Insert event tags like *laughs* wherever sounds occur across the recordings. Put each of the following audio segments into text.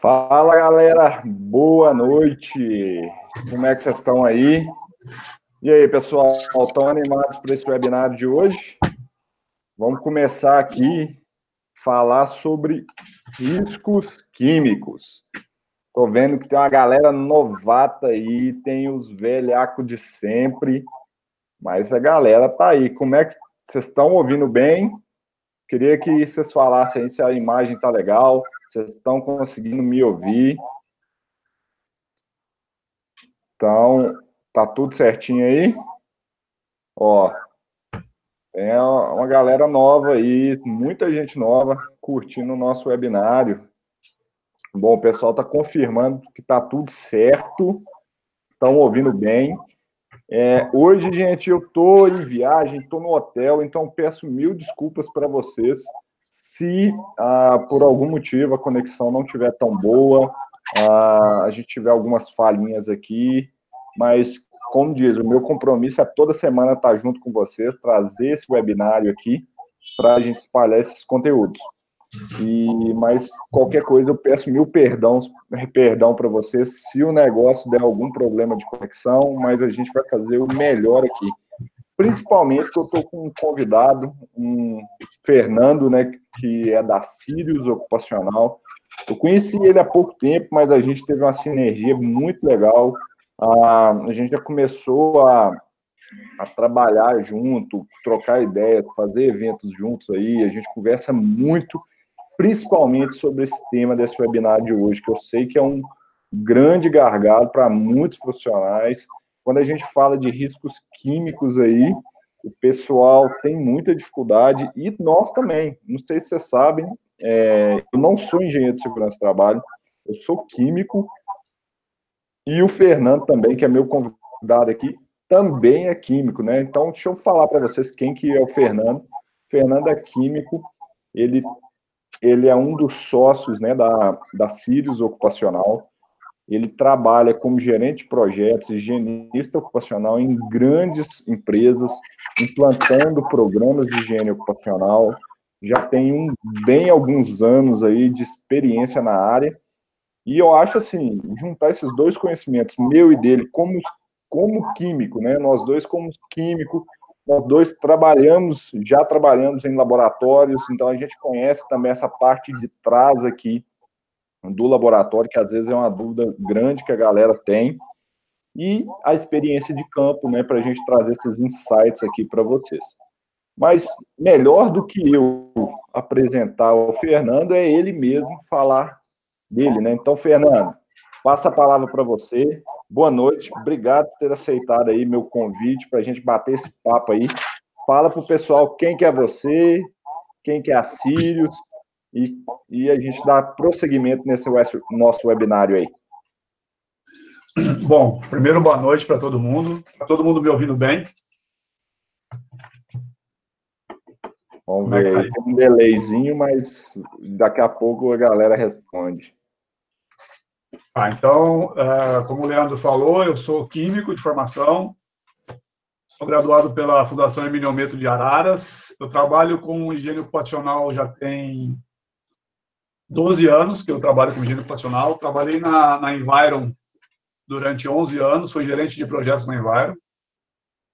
Fala galera, boa noite. Como é que vocês estão aí? E aí, pessoal, estão animados para esse webinar de hoje? Vamos começar aqui falar sobre riscos químicos. Estou vendo que tem uma galera novata aí, tem os velhacos de sempre, mas a galera tá aí. Como é que vocês estão ouvindo bem? Queria que vocês falassem se a imagem tá legal, vocês estão conseguindo me ouvir. Então, tá tudo certinho aí? Ó, tem uma galera nova aí, muita gente nova curtindo o nosso webinário. Bom, o pessoal está confirmando que está tudo certo, estão ouvindo bem. É, hoje, gente, eu estou em viagem, estou no hotel, então peço mil desculpas para vocês se ah, por algum motivo a conexão não estiver tão boa, ah, a gente tiver algumas falhinhas aqui, mas como diz, o meu compromisso é toda semana estar junto com vocês, trazer esse webinário aqui para a gente espalhar esses conteúdos. E, mas qualquer coisa eu peço mil perdão, perdão para vocês se o negócio der algum problema de conexão, mas a gente vai fazer o melhor aqui. Principalmente que eu estou com um convidado, um Fernando, né, que é da Sirius Ocupacional. Eu conheci ele há pouco tempo, mas a gente teve uma sinergia muito legal. Ah, a gente já começou a a trabalhar junto, trocar ideias, fazer eventos juntos aí. A gente conversa muito principalmente sobre esse tema desse webinar de hoje, que eu sei que é um grande gargalo para muitos profissionais. Quando a gente fala de riscos químicos aí, o pessoal tem muita dificuldade e nós também. Não sei se vocês sabem, é, eu não sou engenheiro de segurança do trabalho, eu sou químico e o Fernando também, que é meu convidado aqui, também é químico, né? Então, deixa eu falar para vocês quem que é o Fernando. O Fernando é químico, ele ele é um dos sócios né, da, da Sirius Ocupacional. Ele trabalha como gerente de projetos, higienista ocupacional em grandes empresas, implantando programas de higiene ocupacional. Já tem um, bem alguns anos aí de experiência na área. E eu acho assim, juntar esses dois conhecimentos, meu e dele, como, como químico, né? Nós dois como químico, nós dois trabalhamos, já trabalhamos em laboratórios, então a gente conhece também essa parte de trás aqui do laboratório, que às vezes é uma dúvida grande que a galera tem, e a experiência de campo, né, para a gente trazer esses insights aqui para vocês. Mas melhor do que eu apresentar o Fernando é ele mesmo falar dele, né? Então, Fernando, passa a palavra para você, Boa noite, obrigado por ter aceitado aí meu convite para a gente bater esse papo aí. Fala para o pessoal quem que é você, quem que é a Sirius, e, e a gente dá prosseguimento nesse nosso webinário aí. Bom, primeiro boa noite para todo mundo. Está todo mundo me ouvindo bem? Vamos é ver, tá tem um delayzinho, mas daqui a pouco a galera responde. Ah, então, é, como o Leandro falou, eu sou químico de formação, sou graduado pela Fundação Emiliometro de Araras, eu trabalho com higiene ocupacional já tem 12 anos que eu trabalho com higiene ocupacional, trabalhei na, na Environ durante 11 anos, fui gerente de projetos na Environ,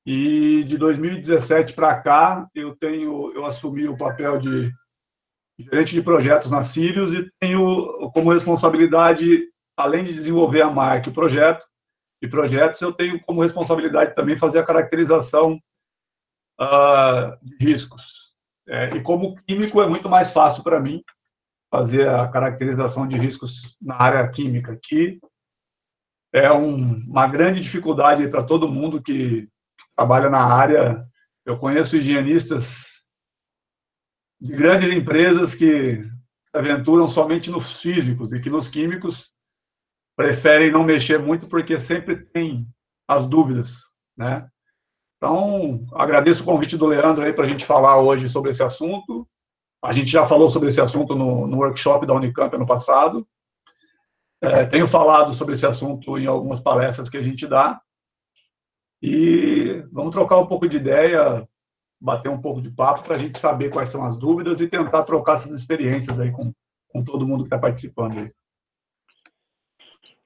e de 2017 para cá, eu tenho, eu assumi o papel de gerente de projetos na Sirius e tenho como responsabilidade além de desenvolver a marca e o projeto, e projetos, eu tenho como responsabilidade também fazer a caracterização uh, de riscos. É, e como químico é muito mais fácil para mim fazer a caracterização de riscos na área química, que é um, uma grande dificuldade para todo mundo que, que trabalha na área. Eu conheço higienistas de grandes empresas que se aventuram somente nos físicos e que nos químicos preferem não mexer muito porque sempre tem as dúvidas, né? Então, agradeço o convite do Leandro aí para a gente falar hoje sobre esse assunto. A gente já falou sobre esse assunto no, no workshop da Unicamp ano passado. É, tenho falado sobre esse assunto em algumas palestras que a gente dá. E vamos trocar um pouco de ideia, bater um pouco de papo para a gente saber quais são as dúvidas e tentar trocar essas experiências aí com, com todo mundo que está participando aí.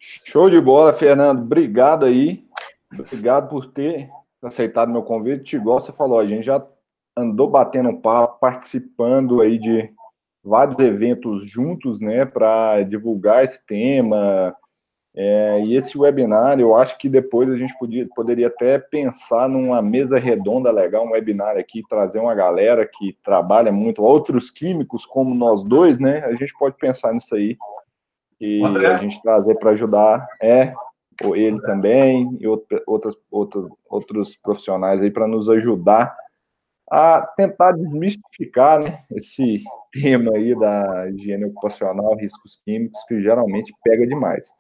Show de bola, Fernando. Obrigado aí. Obrigado por ter aceitado meu convite. Igual você falou, a gente já andou batendo papo, participando aí de vários eventos juntos, né, para divulgar esse tema. É, e esse webinar, eu acho que depois a gente podia, poderia até pensar numa mesa redonda legal, um webinar aqui, trazer uma galera que trabalha muito, outros químicos como nós dois, né? A gente pode pensar nisso aí e a gente trazer para ajudar, é, ele também e outras, outros, outros profissionais aí para nos ajudar a tentar desmistificar né, esse *laughs* tema aí da higiene ocupacional, riscos químicos, que geralmente pega demais.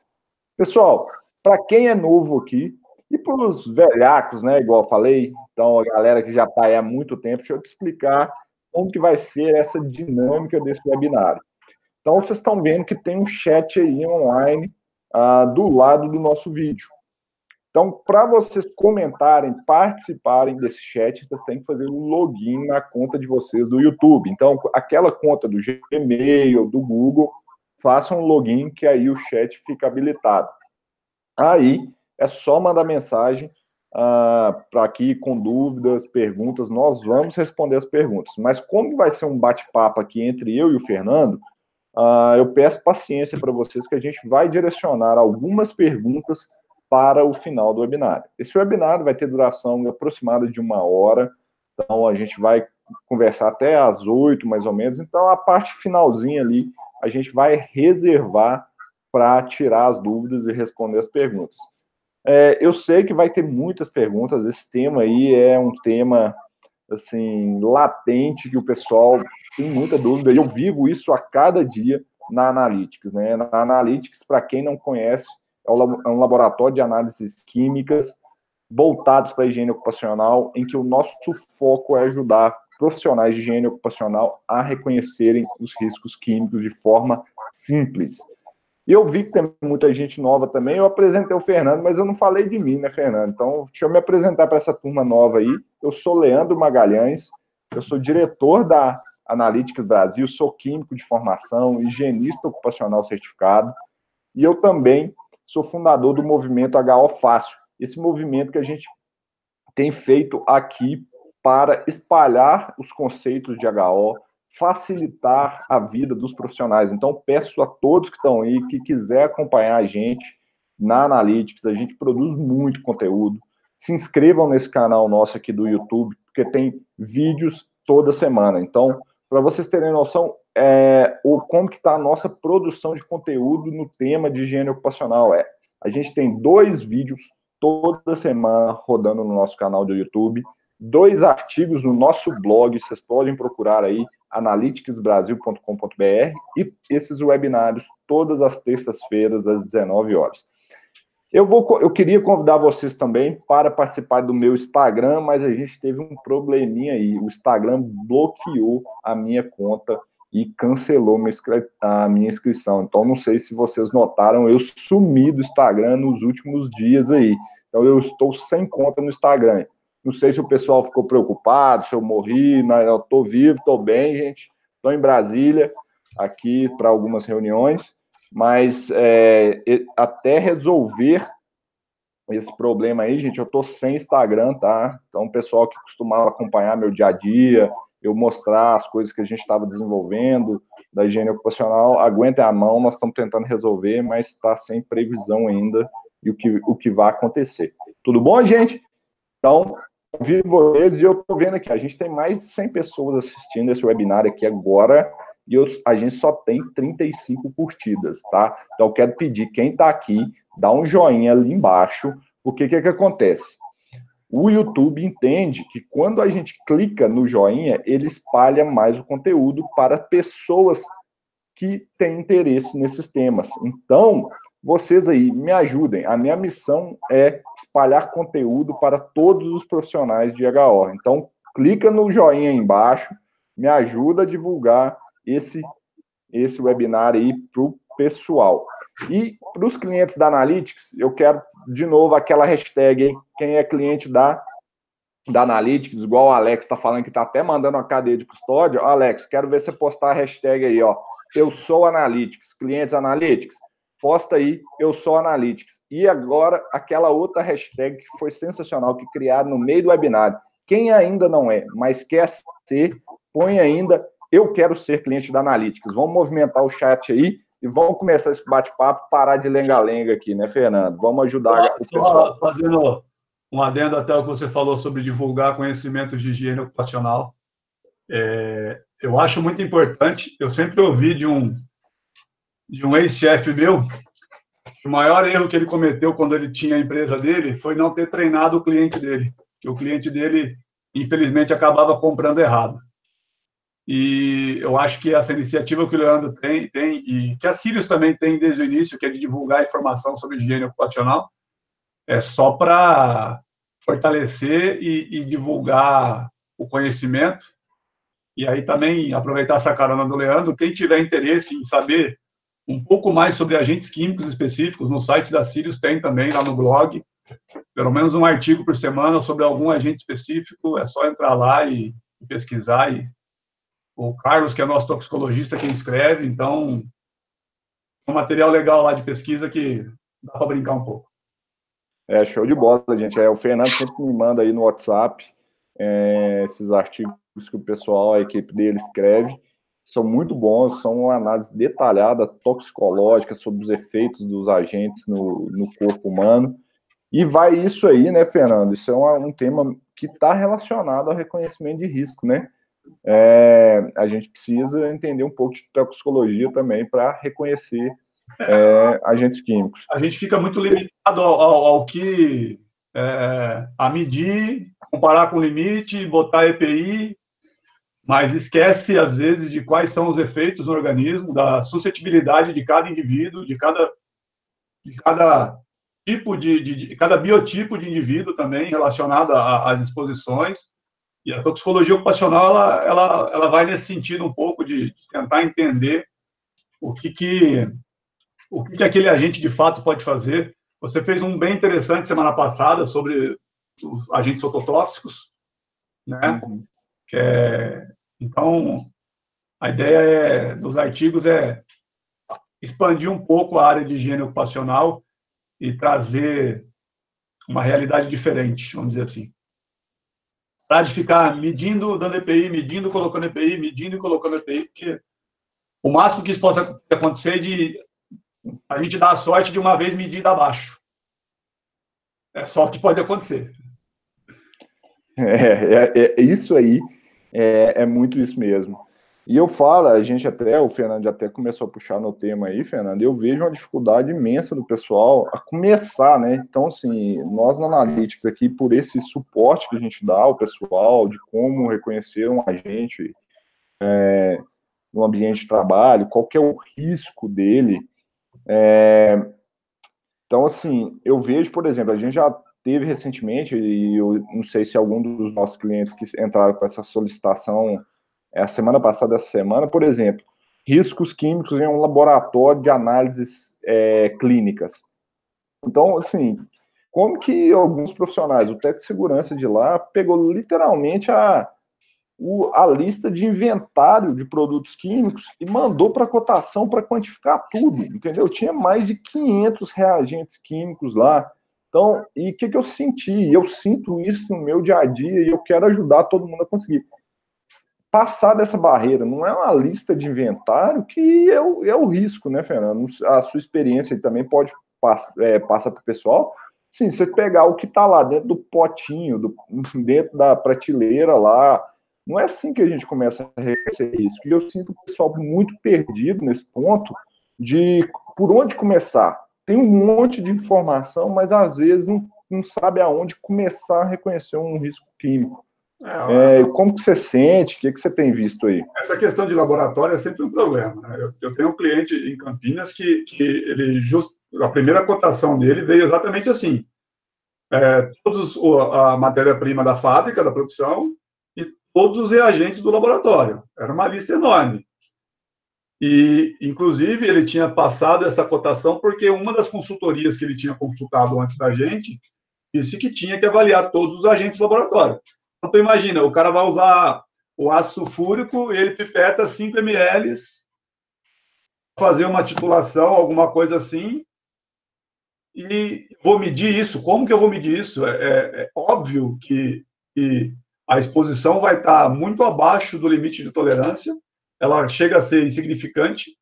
Pessoal, para quem é novo aqui, e para os velhacos, né, igual eu falei, então a galera que já está aí há muito tempo, deixa eu te explicar como que vai ser essa dinâmica desse webinário. Então, vocês estão vendo que tem um chat aí online ah, do lado do nosso vídeo. Então, para vocês comentarem, participarem desse chat, vocês têm que fazer um login na conta de vocês do YouTube. Então, aquela conta do Gmail, do Google, façam um login que aí o chat fica habilitado. Aí é só mandar mensagem ah, para aqui com dúvidas, perguntas, nós vamos responder as perguntas. Mas como vai ser um bate-papo aqui entre eu e o Fernando, ah, eu peço paciência para vocês que a gente vai direcionar algumas perguntas para o final do webinário. Esse webinário vai ter duração aproximada de uma hora, então a gente vai conversar até às oito, mais ou menos. Então, a parte finalzinha ali, a gente vai reservar para tirar as dúvidas e responder as perguntas. É, eu sei que vai ter muitas perguntas, esse tema aí é um tema, assim, latente, que o pessoal tem muita dúvida, eu vivo isso a cada dia na Analytics, né? Na Analytics, para quem não conhece, é, é um laboratório de análises químicas voltados para a higiene ocupacional, em que o nosso foco é ajudar profissionais de higiene ocupacional a reconhecerem os riscos químicos de forma simples. E eu vi que tem muita gente nova também. Eu apresentei o Fernando, mas eu não falei de mim, né, Fernando? Então, deixa eu me apresentar para essa turma nova aí. Eu sou Leandro Magalhães, eu sou diretor da Analytics Brasil, sou químico de formação, higienista ocupacional certificado, e eu também sou fundador do movimento HO Fácil, esse movimento que a gente tem feito aqui para espalhar os conceitos de HO, facilitar a vida dos profissionais. Então, peço a todos que estão aí, que quiser acompanhar a gente na Analytics, a gente produz muito conteúdo. Se inscrevam nesse canal nosso aqui do YouTube, porque tem vídeos toda semana. Então, para vocês terem noção, é, o, como que está a nossa produção de conteúdo no tema de higiene ocupacional. É, a gente tem dois vídeos toda semana rodando no nosso canal do YouTube, dois artigos no nosso blog, vocês podem procurar aí, analyticsbrasil.com.br, e esses webinários todas as terças-feiras, às 19 horas. Eu, vou, eu queria convidar vocês também para participar do meu Instagram, mas a gente teve um probleminha aí. O Instagram bloqueou a minha conta e cancelou a minha inscrição. Então, não sei se vocês notaram, eu sumi do Instagram nos últimos dias aí. Então, eu estou sem conta no Instagram. Não sei se o pessoal ficou preocupado, se eu morri, mas eu estou vivo, estou bem, gente. Estou em Brasília, aqui para algumas reuniões, mas é, até resolver esse problema aí, gente, eu estou sem Instagram, tá? Então, o pessoal que costumava acompanhar meu dia a dia, eu mostrar as coisas que a gente estava desenvolvendo da higiene ocupacional, aguentem a mão, nós estamos tentando resolver, mas está sem previsão ainda e o que, o que vai acontecer. Tudo bom, gente? Então, convido vocês e eu estou vendo aqui, a gente tem mais de 100 pessoas assistindo esse webinar aqui agora e eu, a gente só tem 35 curtidas, tá? Então, eu quero pedir, quem está aqui, dá um joinha ali embaixo, porque o que, que acontece? O YouTube entende que quando a gente clica no joinha, ele espalha mais o conteúdo para pessoas que têm interesse nesses temas. Então, vocês aí me ajudem. A minha missão é espalhar conteúdo para todos os profissionais de HO. Então, clica no joinha aí embaixo, me ajuda a divulgar esse esse webinar aí para o pessoal. E para os clientes da Analytics, eu quero de novo aquela hashtag, hein? quem é cliente da da Analytics, igual o Alex está falando que está até mandando uma cadeia de custódia. Alex, quero ver você postar a hashtag aí, ó. Eu sou Analytics, clientes Analytics. Posta aí, eu sou Analytics. E agora, aquela outra hashtag que foi sensacional, que criaram no meio do webinário. Quem ainda não é, mas quer ser, põe ainda, eu quero ser cliente da Analytics. Vamos movimentar o chat aí e vamos começar esse bate-papo, parar de lenga-lenga aqui, né, Fernando? Vamos ajudar só, o pessoal. Fazendo um adendo até o que você falou sobre divulgar conhecimento de higiene ocupacional. É, eu acho muito importante, eu sempre ouvi de um, de um ex-chefe meu, que o maior erro que ele cometeu quando ele tinha a empresa dele foi não ter treinado o cliente dele, que o cliente dele, infelizmente, acabava comprando errado. E eu acho que essa iniciativa que o Leandro tem, tem e que a Sirius também tem desde o início, que é de divulgar informação sobre higiene ocupacional, é só para fortalecer e, e, divulgar o conhecimento. E aí também aproveitar essa carona do Leandro, quem tiver interesse em saber um pouco mais sobre agentes químicos específicos, no site da Sirius tem também lá no blog, pelo menos um artigo por semana sobre algum agente específico, é só entrar lá e, pesquisar. E o Carlos, que é nosso toxicologista, quem escreve, então é um material legal lá de pesquisa que dá para brincar um pouco. É, show de bola, gente. É, o Fernando sempre me manda aí no WhatsApp é, esses artigos que o pessoal, a equipe dele escreve. São muito bons, são uma análise detalhada, toxicológica, sobre os efeitos dos agentes no, no corpo humano. E vai isso aí, né, Fernando? Isso é um, um tema que está relacionado ao reconhecimento de risco, né? É, a gente precisa entender um pouco de toxicologia também para reconhecer é, agentes químicos. A gente fica muito limitado ao, ao, ao que é, a medir, comparar com o limite, botar EPI, mas esquece às vezes de quais são os efeitos no organismo, da suscetibilidade de cada indivíduo, de cada, de cada tipo de, de, de cada biotipo de indivíduo também relacionado às exposições. E a toxicologia ocupacional ela, ela, ela vai nesse sentido um pouco de tentar entender o que, que o que aquele agente de fato pode fazer. Você fez um bem interessante semana passada sobre os agentes ototóxicos, né? Uhum. É, então, a ideia é, dos artigos é expandir um pouco a área de higiene ocupacional e trazer uma realidade diferente, vamos dizer assim. Para de ficar medindo, dando EPI, medindo, colocando EPI, medindo e colocando EPI, porque o máximo que isso possa acontecer é de a gente dá a sorte de uma vez medida abaixo. É só o que pode acontecer. É, é, é isso aí é, é, muito isso mesmo. E eu falo, a gente até, o Fernando até começou a puxar no tema aí, Fernando, eu vejo uma dificuldade imensa do pessoal a começar, né? Então, assim, nós na Analytics aqui, por esse suporte que a gente dá ao pessoal, de como reconhecer um agente é, no ambiente de trabalho, qual que é o risco dele, é, então, assim, eu vejo, por exemplo, a gente já teve recentemente, e eu não sei se algum dos nossos clientes que entraram com essa solicitação é a semana passada, essa semana, por exemplo, riscos químicos em um laboratório de análises é, clínicas. Então, assim, como que alguns profissionais, o técnico de segurança de lá, pegou literalmente a o, a lista de inventário de produtos químicos e mandou para cotação para quantificar tudo, entendeu? Tinha mais de 500 reagentes químicos lá. Então, e o que, que eu senti? Eu sinto isso no meu dia a dia e eu quero ajudar todo mundo a conseguir passar dessa barreira. Não é uma lista de inventário que é o, é o risco, né, Fernando? A sua experiência também pode passar é, passa para o pessoal. Sim, você pegar o que está lá dentro do potinho, do, *laughs* dentro da prateleira lá, não é assim que a gente começa a reconhecer isso. E eu sinto o pessoal muito perdido nesse ponto de por onde começar. Tem um monte de informação, mas às vezes não, não sabe aonde começar a reconhecer um risco químico. É, é, como que você sente? O que, que você tem visto aí? Essa questão de laboratório é sempre um problema. Né? Eu, eu, tenho um cliente em Campinas que, que ele just, a primeira cotação dele veio exatamente assim. É, todos a matéria-prima da fábrica, da produção, todos os reagentes do laboratório. Era uma lista enorme. E, inclusive, ele tinha passado essa cotação porque uma das consultorias que ele tinha consultado antes da gente disse que tinha que avaliar todos os agentes do laboratório. Então, imagina, o cara vai usar o ácido sulfúrico, ele pipeta 5 ml, fazer uma titulação, alguma coisa assim, e vou medir isso. Como que eu vou medir isso? É, é, é óbvio que, que, a exposição vai estar muito abaixo do limite de tolerância, ela chega a ser insignificante,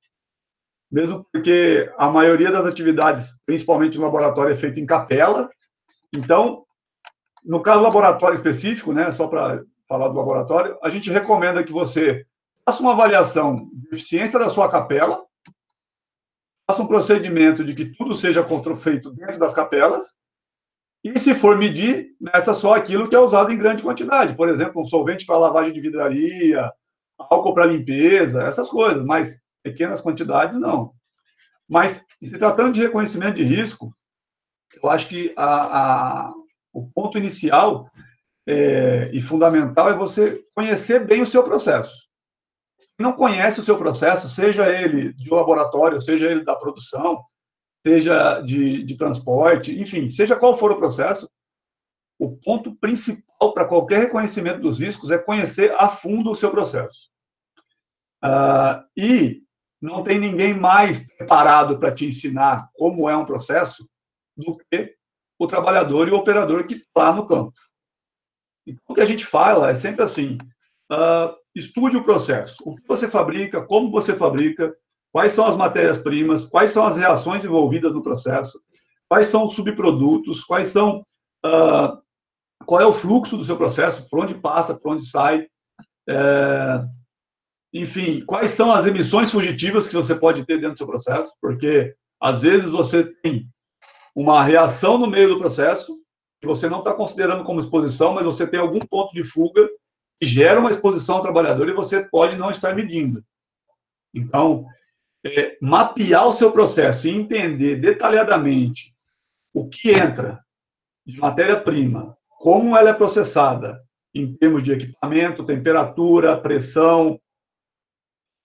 mesmo porque a maioria das atividades, principalmente no laboratório, é feita em capela. Então, no caso do laboratório específico, né, só para falar do laboratório, a gente recomenda que você faça uma avaliação de eficiência da sua capela, faça um procedimento de que tudo seja feito dentro das capelas, e se for medir, meça só aquilo que é usado em grande quantidade. Por exemplo, um solvente para lavagem de vidraria, álcool para limpeza, essas coisas, mas pequenas quantidades não. Mas, se tratando de reconhecimento de risco, eu acho que a, a, o ponto inicial é, e fundamental é você conhecer bem o seu processo não conhece o seu processo, seja ele de laboratório, seja ele da produção, seja de, de transporte, enfim, seja qual for o processo, o ponto principal para qualquer reconhecimento dos riscos é conhecer a fundo o seu processo. Uh, e não tem ninguém mais preparado para te ensinar como é um processo do que o trabalhador e o operador que está no campo. Então, o que a gente fala é sempre assim: uh, estude o processo. O que você fabrica, como você fabrica, quais são as matérias-primas, quais são as reações envolvidas no processo, quais são os subprodutos, quais são uh, qual é o fluxo do seu processo, por onde passa, por onde sai, é, enfim, quais são as emissões fugitivas que você pode ter dentro do seu processo, porque às vezes você tem uma reação no meio do processo que você não está considerando como exposição, mas você tem algum ponto de fuga que gera uma exposição ao trabalhador e você pode não estar medindo. Então, é, mapear o seu processo e entender detalhadamente o que entra de matéria-prima, como ela é processada em termos de equipamento, temperatura, pressão,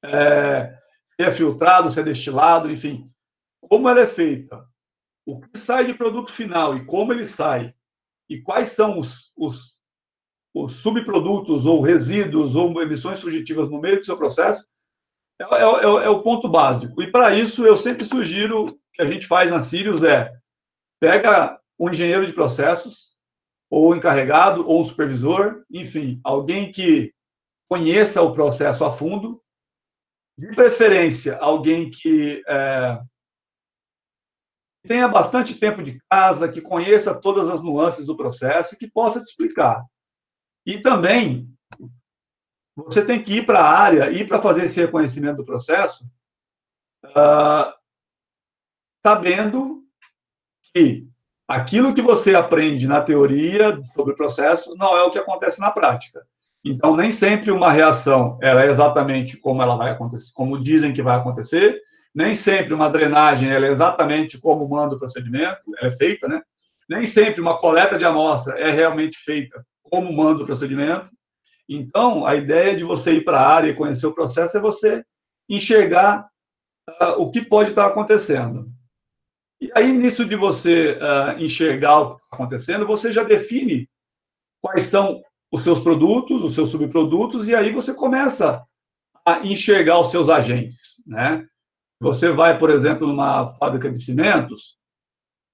é, se é filtrado, se é destilado, enfim, como ela é feita, o que sai de produto final e como ele sai, e quais são os, os os subprodutos ou resíduos ou emissões fugitivas no meio do seu processo, é, é, é, é o ponto básico. E para isso, eu sempre sugiro que a gente faz na Sirius é pega um engenheiro de processos, ou encarregado, ou um supervisor, enfim, alguém que conheça o processo a fundo, de preferência, alguém que é, tenha bastante tempo de casa, que conheça todas as nuances do processo e que possa te explicar. E também você tem que ir para a área, ir para fazer esse reconhecimento do processo, uh, sabendo que aquilo que você aprende na teoria sobre o processo não é o que acontece na prática. Então, nem sempre uma reação é exatamente como ela vai acontecer, como dizem que vai acontecer, nem sempre uma drenagem é exatamente como manda o procedimento, ela é feita, né? Nem sempre uma coleta de amostra é realmente feita como manda o procedimento. Então, a ideia de você ir para a área e conhecer o processo é você enxergar uh, o que pode estar acontecendo. E aí, nisso de você uh, enxergar o que está acontecendo, você já define quais são os seus produtos, os seus subprodutos, e aí você começa a enxergar os seus agentes, né? Você vai, por exemplo, numa fábrica de cimentos,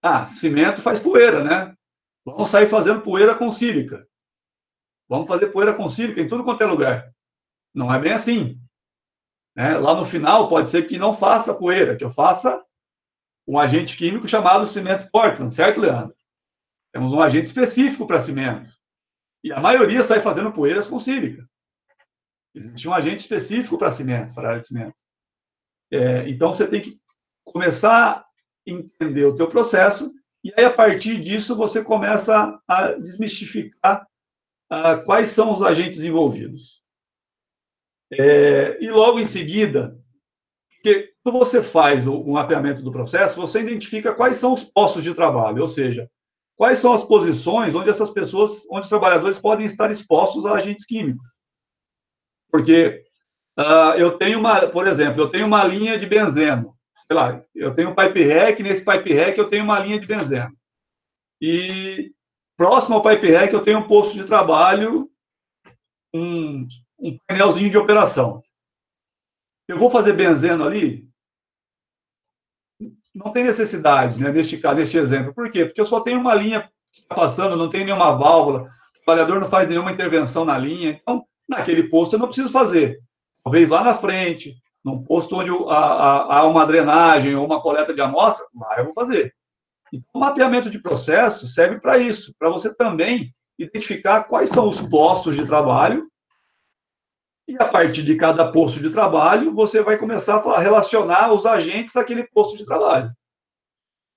ah, cimento faz poeira, né? Vamos sair fazendo poeira com sílica. Vamos fazer poeira com sílica em tudo quanto é lugar. Não é bem assim. É, lá no final, pode ser que não faça poeira, que eu faça um agente químico chamado cimento Portland, certo, Leandro? Temos um agente específico para cimento. E a maioria sai fazendo poeiras com sílica. Existe um agente específico para cimento, para área de cimento. É, então, você tem que começar a entender o teu processo e aí, a partir disso, você começa a desmistificar quais são os agentes envolvidos. É, e logo em seguida, porque quando você faz o, o mapeamento do processo, você identifica quais são os postos de trabalho, ou seja, quais são as posições onde essas pessoas, onde os trabalhadores podem estar expostos a agentes químicos. Porque uh, eu tenho uma, por exemplo, eu tenho uma linha de benzeno, sei lá, eu tenho um pipe rack, nesse pipe rack eu tenho uma linha de benzeno. E próximo ao pipe rack eu tenho um posto de trabalho, um, um painelzinho de operação. Eu vou fazer benzeno ali? Não tem necessidade, né, neste, neste exemplo. Por quê? Porque eu só tenho uma linha passando, não tenho nenhuma válvula, o trabalhador não faz nenhuma intervenção na linha. Então, naquele posto eu não preciso fazer. Talvez lá na frente, num posto onde há, uma drenagem ou uma coleta de amostra, lá eu vou fazer. Então, o mapeamento de processo serve para isso, para você também identificar quais são os postos de trabalho e a partir de cada posto de trabalho, você vai começar a relacionar os agentes daquele posto de trabalho.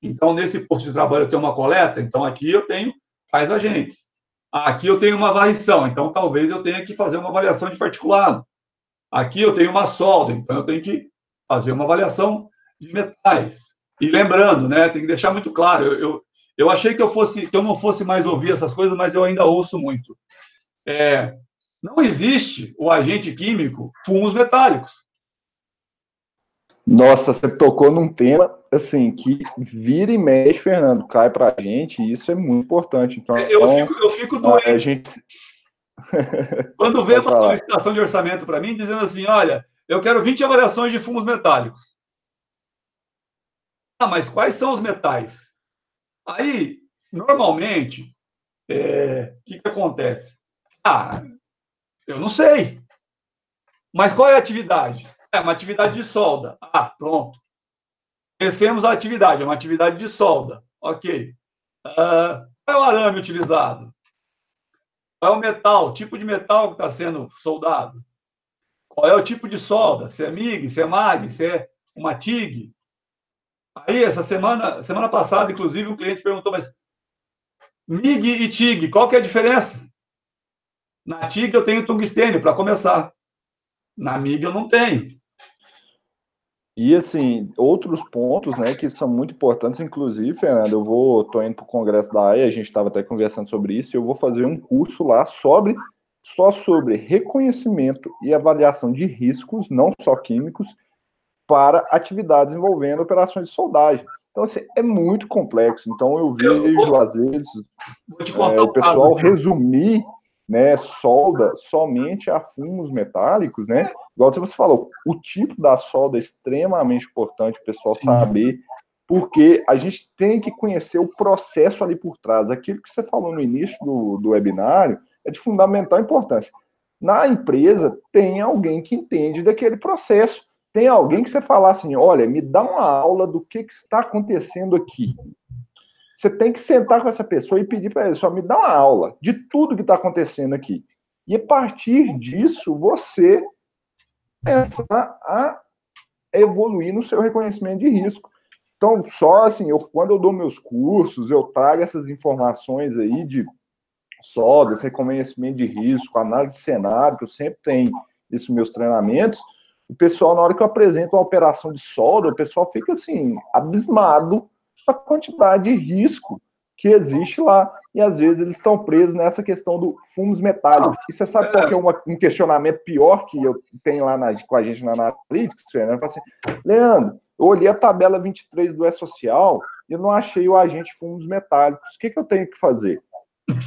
Então, nesse posto de trabalho eu tenho uma coleta, então aqui eu tenho faz agentes. Aqui eu tenho uma varrição, então talvez eu tenha que fazer uma avaliação de particulado. Aqui eu tenho uma solda, então eu tenho que fazer uma avaliação de metais. E lembrando, né, tem que deixar muito claro, eu, eu, eu achei que eu fosse que eu não fosse mais ouvir essas coisas, mas eu ainda ouço muito. É, não existe o agente químico fumos metálicos. Nossa, você tocou num tema assim que vira e mexe, Fernando, cai para a gente, e isso é muito importante. Então, eu fico, eu fico doente. A gente... *laughs* Quando vem uma solicitação de orçamento para mim, dizendo assim: olha, eu quero 20 avaliações de fumos metálicos. Ah, mas quais são os metais? Aí, normalmente, o é, que, que acontece? Ah, eu não sei. Mas qual é a atividade? É uma atividade de solda. Ah, pronto. Conhecemos a atividade, é uma atividade de solda. Ok. Uh, qual é o arame utilizado? Qual é o metal, o tipo de metal que está sendo soldado? Qual é o tipo de solda? Se é MIG, se é MAG, se é uma TIG? Aí, essa semana, semana passada, inclusive, o cliente perguntou, mas MIG e TIG, qual que é a diferença? Na TIG eu tenho tungstênio para começar. Na MIG eu não tenho. E assim, outros pontos, né, que são muito importantes, inclusive, Fernando, eu vou, tô indo para o congresso da AIA, a gente estava até conversando sobre isso, e eu vou fazer um curso lá sobre só sobre reconhecimento e avaliação de riscos, não só químicos, para atividades envolvendo operações de soldagem. Então, assim, é muito complexo. Então, eu vejo, às vezes, é, o pessoal resumir né, solda somente a fumos metálicos, né? Igual você falou, o tipo da solda é extremamente importante o pessoal saber, porque a gente tem que conhecer o processo ali por trás. Aquilo que você falou no início do, do webinário é de fundamental importância. Na empresa, tem alguém que entende daquele processo. Tem alguém que você falar assim: olha, me dá uma aula do que, que está acontecendo aqui. Você tem que sentar com essa pessoa e pedir para ele, só me dá uma aula de tudo que está acontecendo aqui. E a partir disso, você começar a evoluir no seu reconhecimento de risco. Então, só assim, eu, quando eu dou meus cursos, eu trago essas informações aí de solda, esse reconhecimento de risco, análise de cenário, que eu sempre tenho isso nos meus treinamentos. O pessoal, na hora que eu apresento uma operação de solda, o pessoal fica assim, abismado a quantidade de risco que existe lá. E às vezes eles estão presos nessa questão do fumos metálicos. E você sabe qual é uma, um questionamento pior que eu tenho lá na, com a gente na Analytics, Fernando? Assim, Leandro, eu olhei a tabela 23 do E-Social e não achei o agente fumos metálicos. O que, que eu tenho que fazer?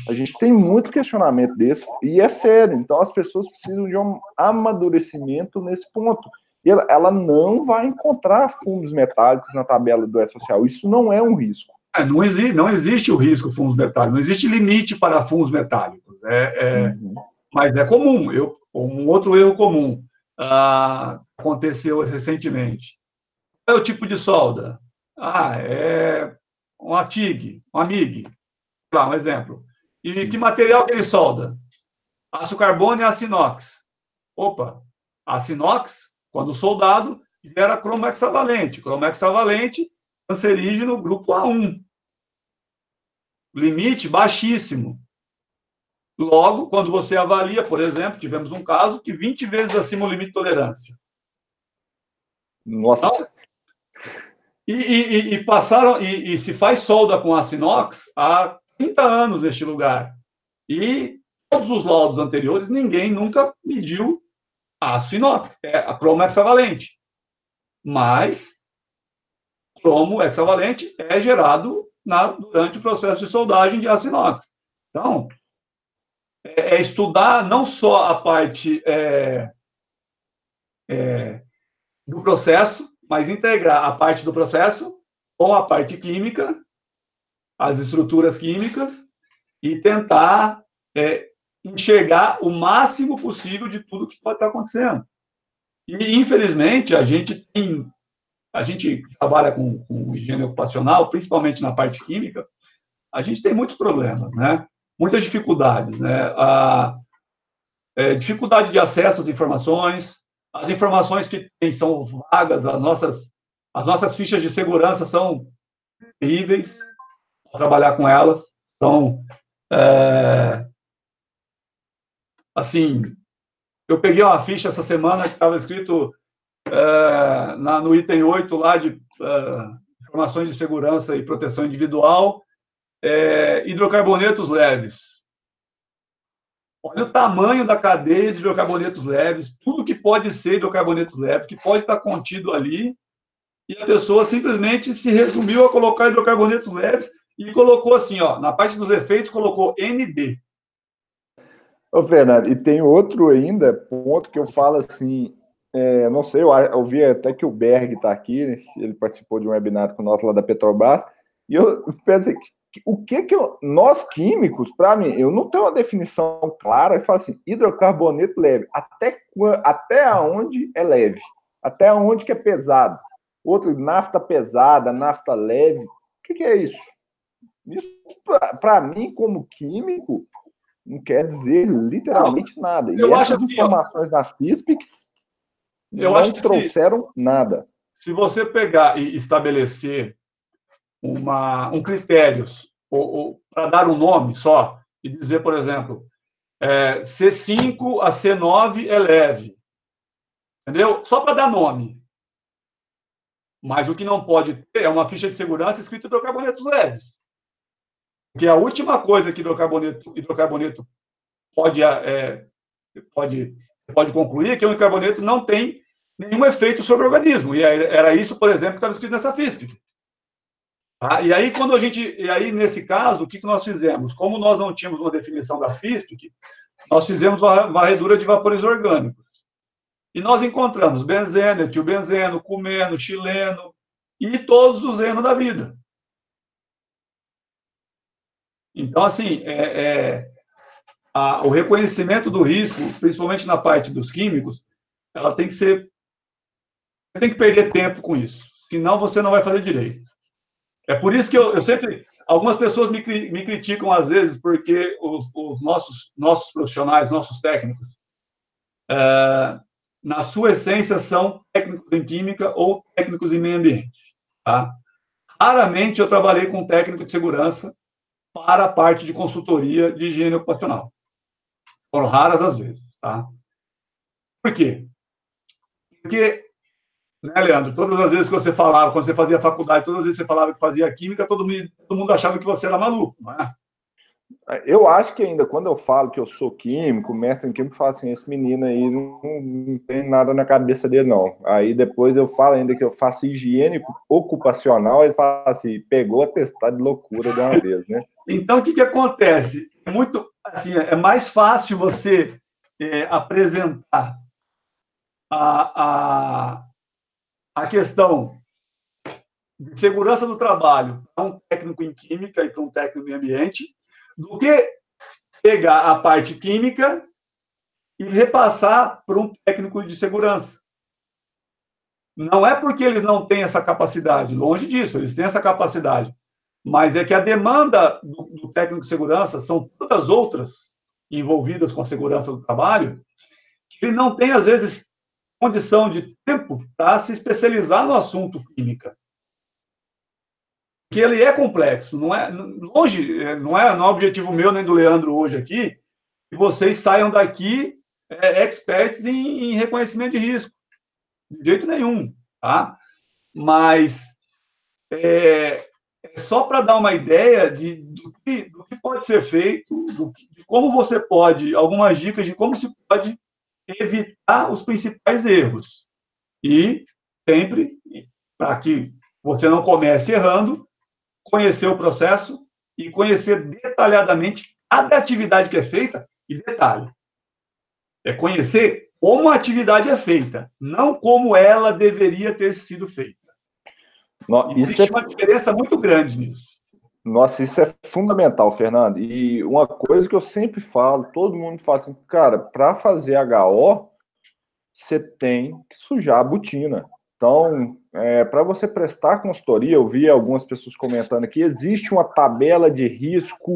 A gente tem muito questionamento desse, e é sério. Então as pessoas precisam de um amadurecimento nesse ponto ela, ela não vai encontrar fundos metálicos na tabela do E-Social. Isso não é um risco. É, não, existe, não existe o risco fundos metálicos, não existe limite para fundos metálicos. É, é uhum. Mas é comum. Eu, um outro erro comum ah, aconteceu recentemente. Qual é o tipo de solda? Ah, é uma TIG, uma MIG. Lá, um exemplo. E que material que ele solda? Aço carbono e aço inox. Opa, aço inox quando o soldado era cromo hexavalente. Cromo hexavalente, cancerígeno, grupo A1. Limite baixíssimo. Logo, quando você avalia, por exemplo, tivemos um caso que 20 vezes acima o limite de tolerância. Nossa. Então, e, e, e, passaram, e, e, se faz solda com aço inox há 30 anos neste lugar. E todos os laudos anteriores, ninguém nunca mediu aço inox, é a cromo hexavalente. Mas cromo hexavalente é gerado na, durante o processo de soldagem de aço inox. Então, é, é estudar não só a parte é, é, do processo, mas integrar a parte do processo com a parte química, as estruturas químicas, e tentar é, enxergar o máximo possível de tudo que pode estar acontecendo. E, infelizmente, a gente tem, a gente trabalha com, com higiene ocupacional, principalmente na parte química, a gente tem muitos problemas, né? Muitas dificuldades, né? A, é, dificuldade de acesso às informações, as informações que tem são vagas, as nossas, as nossas fichas de segurança são terríveis, trabalhar com elas, são, é, assim, eu peguei uma ficha essa semana que estava escrito é, na, no item 8 lá de é, informações de segurança e proteção individual, é, hidrocarbonetos leves. Olha o tamanho da cadeia de hidrocarbonetos leves, tudo que pode ser hidrocarbonetos leves, que pode estar contido ali, e a pessoa simplesmente se resumiu a colocar hidrocarbonetos leves e colocou assim, ó, na parte dos efeitos, colocou ND. Ô, Fernando, e tem outro ainda, ponto que eu falo assim, é, não sei, eu, eu vi até que o Berg está aqui, né, ele participou de um webinar com nós lá da Petrobras, e eu pensei, o que que eu, nós químicos, para mim, eu não tenho uma definição clara, eu falo assim, hidrocarboneto leve, até, até onde é leve, até onde que é pesado. Outro, nafta pesada, nafta leve, o que, que é isso? Isso, para mim, como químico, não quer dizer literalmente nada. E essas acho informações da FISPIX não trouxeram se, nada. Se você pegar e estabelecer uma, um critérios para dar um nome só e dizer, por exemplo, é, C5 a C9 é leve, entendeu? Só para dar nome. Mas o que não pode ter é uma ficha de segurança escrita hidrocarbonetos leves. Porque a última coisa que hidrocarboneto, hidrocarboneto pode, é, pode, pode concluir é que o hidrocarboneto não tem nenhum efeito sobre o organismo. E era isso, por exemplo, que estava escrito nessa FISP. Tá? E aí, quando a gente. E aí, nesse caso, o que, que nós fizemos? Como nós não tínhamos uma definição da FISP, nós fizemos uma varredura de vapores orgânicos. E nós encontramos benzeno, etilbenzeno, cumeno, chileno e todos os enos da vida. Então, assim, é, é a, o reconhecimento do risco, principalmente na parte dos químicos, ela tem que ser. Você tem que perder tempo com isso, senão você não vai fazer direito. É por isso que eu, eu sempre. Algumas pessoas me, me criticam às vezes, porque os, os nossos, nossos profissionais, nossos técnicos, é, na sua essência, são técnicos em química ou técnicos em meio ambiente. Tá? Raramente eu trabalhei com técnico de segurança para a parte de consultoria de higiene ocupacional. Foram raras as vezes, tá? Por quê? Porque, né, Leandro, todas as vezes que você falava, quando você fazia faculdade, todas as vezes que você falava que fazia química, todo mundo, todo mundo achava que você era maluco, não é? Eu acho que ainda quando eu falo que eu sou químico, mestre em químico, eu falo assim: esse menino aí não, não, tem nada na cabeça dele, não. Aí depois eu falo ainda que eu faço higiene ocupacional, ele fala assim: pegou a testar de loucura de uma *laughs* vez, né? Então o que, que acontece? É muito assim, é mais fácil você é, apresentar a, a, a questão de segurança do trabalho para um técnico em química e para um técnico em ambiente do que pegar a parte química e repassar para um técnico de segurança. Não é porque eles não têm essa capacidade, longe disso, eles têm essa capacidade, mas é que a demanda do, do técnico de segurança são tantas outras envolvidas com a segurança do trabalho que ele não tem, às vezes, condição de tempo para se especializar no assunto química que ele é complexo, não é longe, é, não é, não é objetivo meu nem do Leandro hoje aqui, que vocês saiam daqui é, experts em, em, reconhecimento de risco, de jeito nenhum, tá? Mas é, é só para dar uma ideia de, do, que, do que pode ser feito, do, de como você pode, algumas dicas de como se pode evitar os principais erros. E sempre, para que você não comece errando, conhecer o processo e conhecer detalhadamente cada atividade que é feita, e detalhe, é conhecer como a atividade é feita, não como ela deveria ter sido feita. No, Existe é... uma diferença muito grande nisso. Nossa, isso é fundamental, Fernando. E uma coisa que eu sempre falo, todo mundo fala assim, cara, para fazer HO, você tem que sujar a botina. Então, é, para você prestar consultoria, eu vi algumas pessoas comentando aqui, existe uma tabela de risco,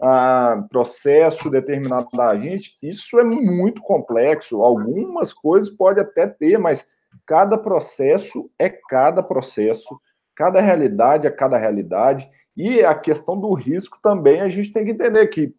ah, processo determinado da gente. Isso é muito complexo. Algumas coisas pode até ter, mas cada processo é cada processo, cada realidade é cada realidade. E a questão do risco também a gente tem que entender que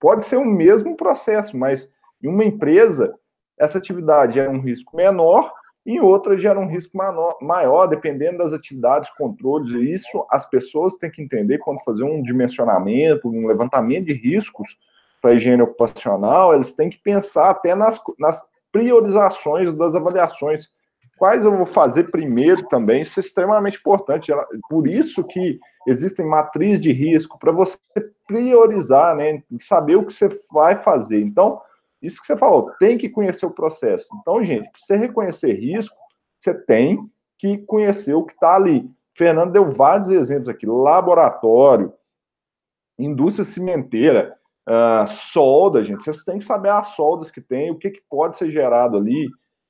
pode ser o mesmo processo, mas em uma empresa essa atividade é um risco menor em outras gera um risco maior, dependendo das atividades, controles. E isso as pessoas têm que entender quando fazer um dimensionamento, um levantamento de riscos para a higiene ocupacional, eles têm que pensar até nas, nas priorizações das avaliações. Quais eu vou fazer primeiro também, isso é extremamente importante. Por isso que existem matrizes de risco, para você priorizar, né, saber o que você vai fazer. Então, isso que você falou, tem que conhecer o processo. Então, gente, para você reconhecer risco, você tem que conhecer o que está ali. Fernando deu vários exemplos aqui: laboratório, indústria cimenteira, uh, solda, gente. Vocês têm que saber as soldas que tem, o que, que pode ser gerado ali.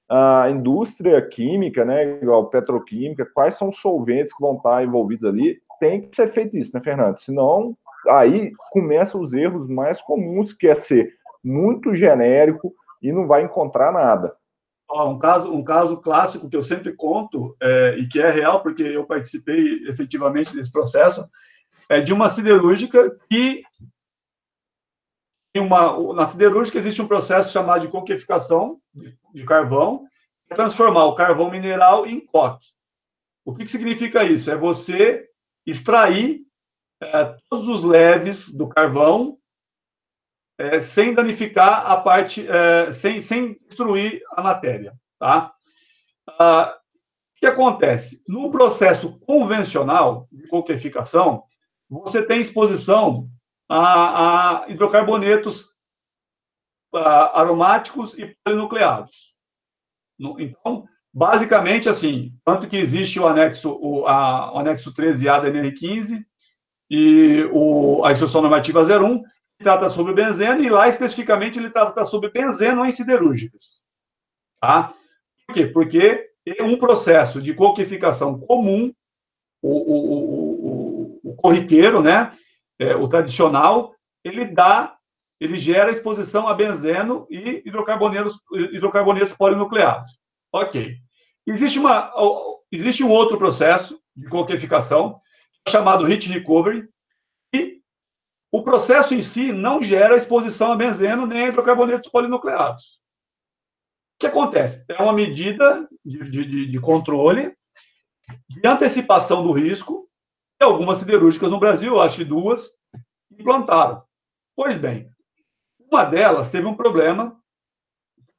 A uh, indústria química, né, igual petroquímica, quais são os solventes que vão estar envolvidos ali. Tem que ser feito isso, né, Fernando? Senão, aí começam os erros mais comuns, que é ser muito genérico e não vai encontrar nada. um, caso, um caso clássico que eu sempre conto, é, e que é real, porque eu participei efetivamente desse processo, é de uma siderúrgica que. Uma, na siderúrgica existe um processo chamado de coqueficação de, de carvão, é transformar o carvão mineral em coque. O que, que significa isso? É você extrair é, todos os leves do carvão é, sem danificar a parte, é, sem, sem destruir a matéria. Tá? Ah, o que acontece? No processo convencional de coqueficação, você tem exposição a, a hidrocarbonetos a, aromáticos e polinucleados. No, então, basicamente assim, tanto que existe o anexo, o, a, o anexo 13A da NR15 e o, a instrução normativa 01, trata sobre benzeno, e lá especificamente ele trata sobre benzeno em siderúrgicas. Tá? Por quê? Porque é um processo de coquificação comum, o, o, o, o corriqueiro, né? É, o tradicional, ele dá, ele gera exposição a benzeno e hidrocarbonetos, hidrocarbonetos polinucleados. Ok. Existe, uma, existe um outro processo de coquificação chamado heat recovery, o processo em si não gera exposição a benzeno nem a hidrocarbonetos polinucleados. O que acontece? É uma medida de, de, de controle, de antecipação do risco, que algumas siderúrgicas no Brasil, acho que duas, implantaram. Pois bem, uma delas teve um problema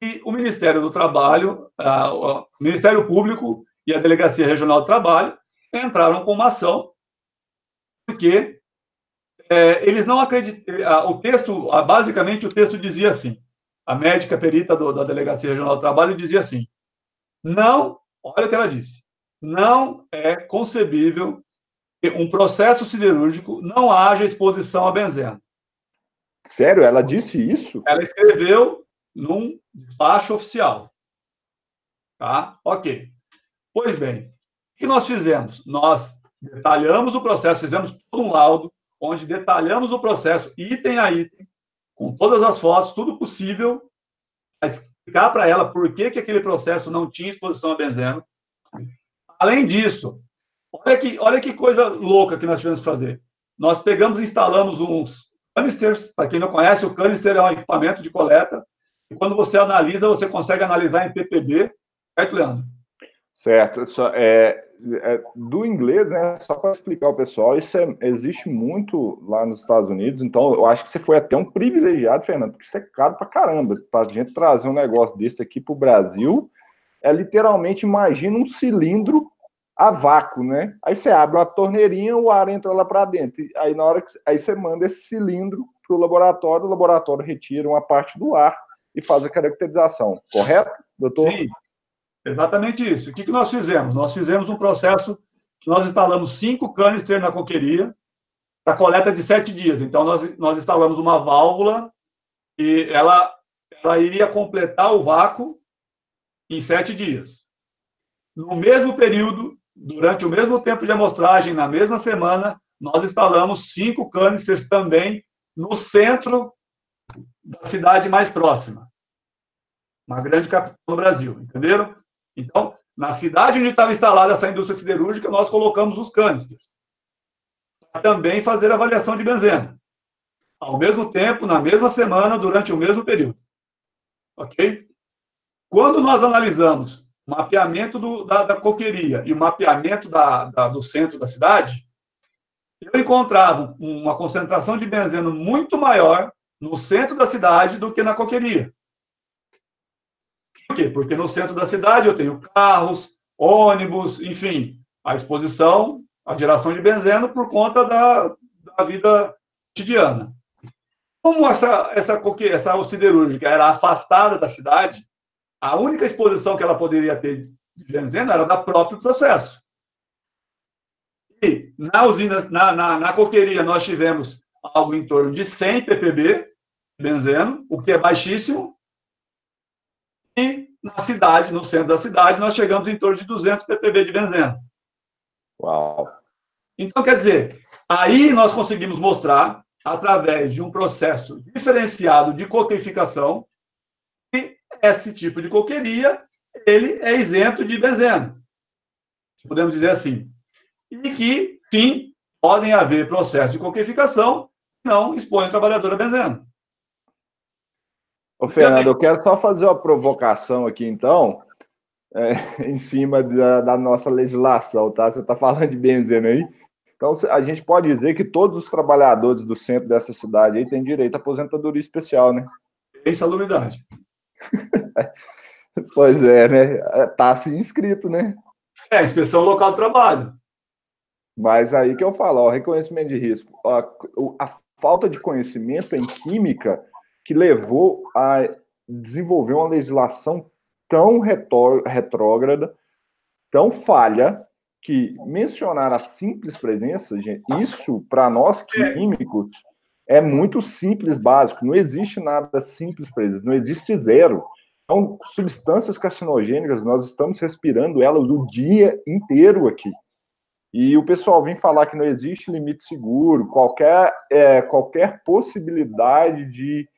e o Ministério do Trabalho, o Ministério Público e a Delegacia Regional do Trabalho entraram com uma ação porque é, eles não acreditam. O texto, basicamente, o texto dizia assim: a médica perita do, da Delegacia Regional do Trabalho dizia assim: não, olha o que ela disse, não é concebível que um processo siderúrgico não haja exposição a benzeno. Sério? Ela disse isso? Ela escreveu num despacho oficial. Tá? Ok. Pois bem, o que nós fizemos? Nós detalhamos o processo, fizemos todo um laudo, onde detalhamos o processo item a item, com todas as fotos, tudo possível, explicar para ela por que, que aquele processo não tinha exposição a benzeno. Além disso, olha que, olha que coisa louca que nós tivemos que fazer. Nós pegamos e instalamos uns canisters. Para quem não conhece, o canister é um equipamento de coleta. E quando você analisa, você consegue analisar em ppb. Certo, Leandro? Certo. Só, é, é, do inglês, né? Só para explicar ao pessoal, isso é, existe muito lá nos Estados Unidos. Então, eu acho que você foi até um privilegiado, Fernando, porque isso é caro para caramba. Para a gente trazer um negócio desse aqui para o Brasil, é literalmente, imagina um cilindro a vácuo, né? Aí você abre uma torneirinha, o ar entra lá para dentro. Aí na hora que aí você manda esse cilindro para o laboratório, o laboratório retira uma parte do ar e faz a caracterização. Correto, doutor? Sim, exatamente isso. O que, que nós fizemos? Nós fizemos um processo que nós instalamos cinco canister na coqueria para coleta de sete dias. Então, nós, nós instalamos uma válvula e ela, ela iria completar o vácuo em sete dias. No mesmo período, durante o mesmo tempo de amostragem, na mesma semana, nós instalamos cinco canisters também no centro da cidade mais próxima. Uma grande capital no Brasil, entenderam? Então, na cidade onde estava instalada essa indústria siderúrgica, nós colocamos os canisters. Para também fazer avaliação de benzeno. Ao mesmo tempo, na mesma semana, durante o mesmo período. Ok? Quando nós analisamos o mapeamento do, da, da, coqueria e o mapeamento da, da, do centro da cidade, eu encontrava uma concentração de benzeno muito maior no centro da cidade do que na coqueria. Por quê? Porque no centro da cidade eu tenho carros, ônibus, enfim, a exposição, a geração de benzeno por conta da, da vida cotidiana. Como essa, essa, essa siderúrgica era afastada da cidade, a única exposição que ela poderia ter de benzeno era da próprio processo. E na usina, na, na, na coqueria, nós tivemos algo em torno de 100 ppb de benzeno, o que é baixíssimo. E na cidade, no centro da cidade, nós chegamos em torno de 200 ppb de benzeno. Uau! Então, quer dizer, aí nós conseguimos mostrar, através de um processo diferenciado de coqueificação, esse tipo de coqueria ele é isento de benzeno. Podemos dizer assim. E que, sim, podem haver processos de coqueificação que não expõem o trabalhador a benzeno. Ô, Fernando, eu quero só fazer uma provocação aqui, então, é, *laughs* em cima da, da, nossa legislação, tá? Você está falando de benzeno aí. Então, a gente pode dizer que todos os trabalhadores do centro dessa cidade aí têm direito à aposentadoria especial, né? Insalubridade. *laughs* pois é, né? Tá assim inscrito, né? É, inspeção local do trabalho. Mas aí que eu falo, ó, reconhecimento de risco. A, a falta de conhecimento em química que levou a desenvolver uma legislação tão retrógrada, tão falha, que mencionar a simples presença, gente, isso para nós é. químicos é muito simples, básico. Não existe nada simples eles, não existe zero. Então, substâncias carcinogênicas, nós estamos respirando elas o dia inteiro aqui. E o pessoal vem falar que não existe limite seguro, qualquer, é, qualquer possibilidade de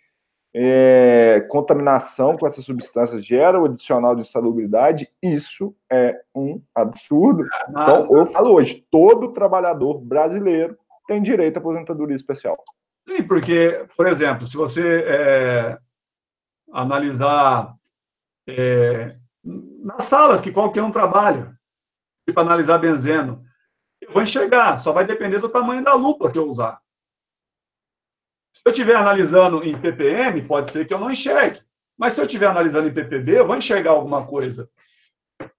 é, contaminação com essas substâncias gera o adicional de insalubridade, isso é um absurdo. Então, eu falo hoje, todo trabalhador brasileiro tem direito à aposentadoria especial. Sim, porque, por exemplo, se você é, analisar é, nas salas que qualquer um trabalha, para analisar benzeno, eu vou enxergar, só vai depender do tamanho da lupa que eu usar. Eu estiver analisando em ppm, pode ser que eu não enxergue. Mas se eu estiver analisando em ppb, eu vou enxergar alguma coisa.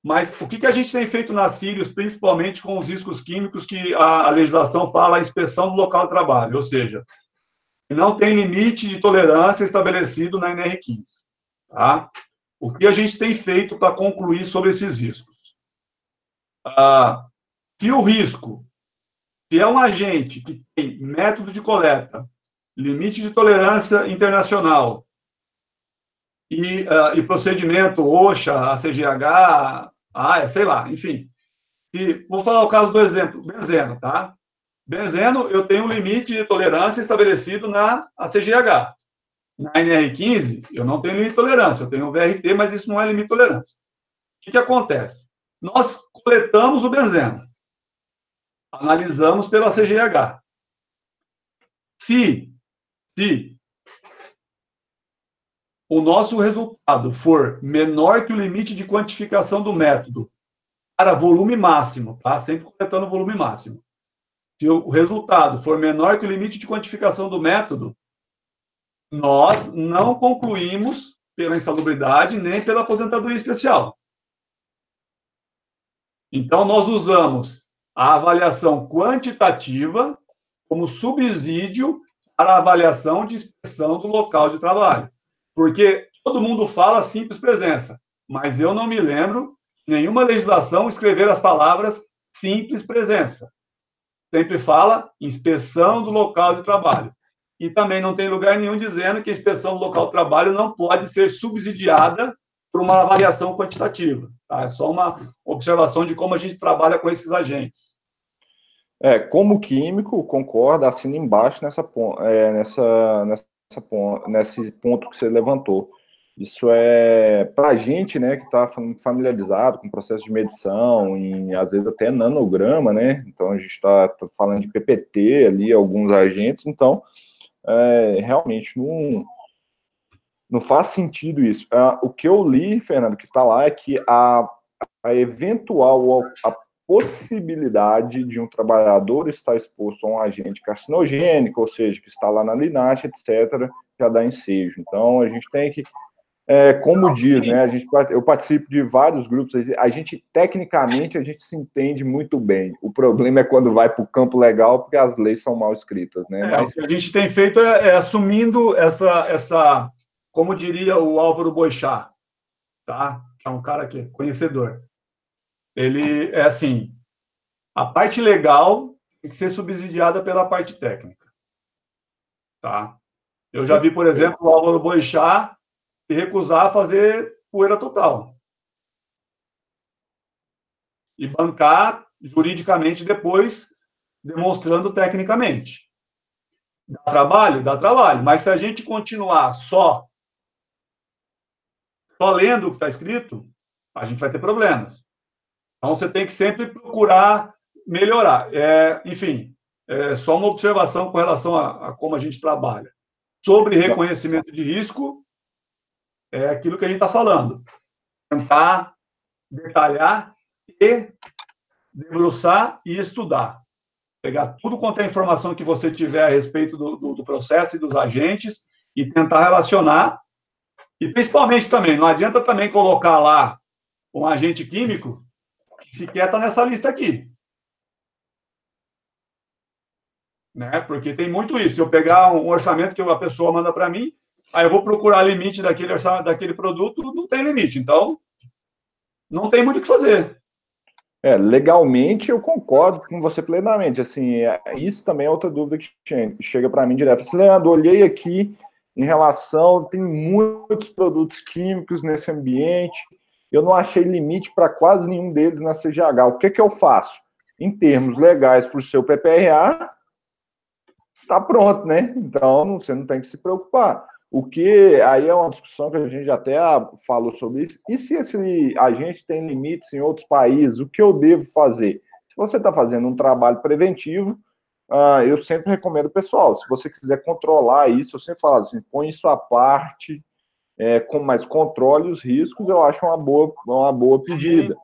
Mas o que, que a gente tem feito na Sirius, principalmente com os riscos químicos que a, a legislação fala a inspeção do local de trabalho, ou seja, não tem limite de tolerância estabelecido na NR15. Tá? O que a gente tem feito para concluir sobre esses riscos? Ah, se o risco, se é um agente que tem método de coleta, limite de tolerância internacional e, uh, e procedimento OSHA, ACGH, AIA, sei lá, enfim. Se, vamos falar o caso do exemplo, benzeno, tá? Benzeno, eu tenho um limite de tolerância estabelecido na ACGH. Na NR15, eu não tenho limite de tolerância, eu tenho um VRT, mas isso não é limite de tolerância. O que, que acontece? Nós coletamos o benzeno, analisamos pela CGH. Se, se o nosso resultado for menor que o limite de quantificação do método para volume máximo, tá? Sempre coletando o volume máximo se o resultado for menor que o limite de quantificação do método, nós não concluímos pela insalubridade nem pela aposentadoria especial. Então, nós usamos a avaliação quantitativa como subsídio para a avaliação de inspeção do local de trabalho. Porque todo mundo fala simples presença, mas eu não me lembro nenhuma legislação escrever as palavras simples presença. Sempre fala inspeção do local de trabalho. E também não tem lugar nenhum dizendo que a inspeção do local de trabalho não pode ser subsidiada por uma avaliação quantitativa. Tá? É só uma observação de como a gente trabalha com esses agentes. É, como químico, concorda, assina embaixo nessa, é, nessa, nessa, nesse ponto que você levantou. Isso é para a gente, né, que está familiarizado com o processo de medição, e às vezes até nanograma, né? Então a gente está tá falando de PPT ali, alguns agentes, então é, realmente não, não faz sentido isso. Ah, o que eu li, Fernando, que está lá é que a, a eventual a possibilidade de um trabalhador estar exposto a um agente carcinogênico, ou seja, que está lá na linate, etc., já dá ensejo. Então a gente tem que é, como diz, né? A gente, eu participo de vários grupos. A gente, tecnicamente, a gente se entende muito bem. O problema é quando vai para o campo legal, porque as leis são mal escritas, né? É, Mas... O que a gente tem feito é, é, assumindo essa, essa, como diria o Álvaro Boixá, tá? Que é um cara que é conhecedor. Ele é assim: a parte legal tem que ser subsidiada pela parte técnica, tá? Eu já vi, por exemplo, o Álvaro Boixá se recusar a fazer poeira total. E bancar juridicamente depois, demonstrando tecnicamente. Dá trabalho? Dá trabalho. Mas se a gente continuar só, só lendo o que está escrito, a gente vai ter problemas. Então, você tem que sempre procurar melhorar. É, enfim, é só uma observação com relação a, a como a gente trabalha. Sobre reconhecimento de risco, é aquilo que a gente está falando. Tentar detalhar e debruçar e estudar. Pegar tudo quanto é informação que você tiver a respeito do, do, do processo e dos agentes e tentar relacionar. E principalmente também, não adianta também colocar lá um agente químico sequer está nessa lista aqui. Né? Porque tem muito isso. Se eu pegar um orçamento que a pessoa manda para mim, Aí eu vou procurar limite daquele, daquele produto, não tem limite. Então, não tem muito o que fazer. É, legalmente eu concordo com você plenamente. Assim, é, isso também é outra dúvida que chega para mim direto. Assim, Leandro, olhei aqui em relação, tem muitos produtos químicos nesse ambiente, eu não achei limite para quase nenhum deles na CGH. O que, que eu faço? Em termos legais para o seu PPRA, tá pronto, né? Então você não tem que se preocupar. O que aí é uma discussão que a gente até falou sobre isso. E se esse agente tem limites em outros países, o que eu devo fazer? Se você está fazendo um trabalho preventivo, uh, eu sempre recomendo pessoal, se você quiser controlar isso, eu sempre falo assim, põe isso à parte, é, com, mas controle os riscos, eu acho uma boa, uma boa pedida.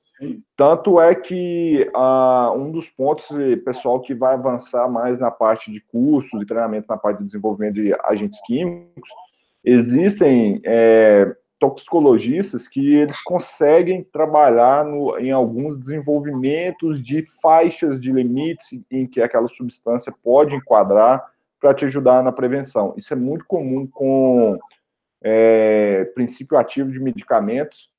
Tanto é que uh, um dos pontos, pessoal, que vai avançar mais na parte de cursos e treinamento na parte de desenvolvimento de agentes químicos, existem é, toxicologistas que eles conseguem trabalhar no, em alguns desenvolvimentos de faixas de limites em que aquela substância pode enquadrar para te ajudar na prevenção. Isso é muito comum com é, princípio ativo de medicamentos,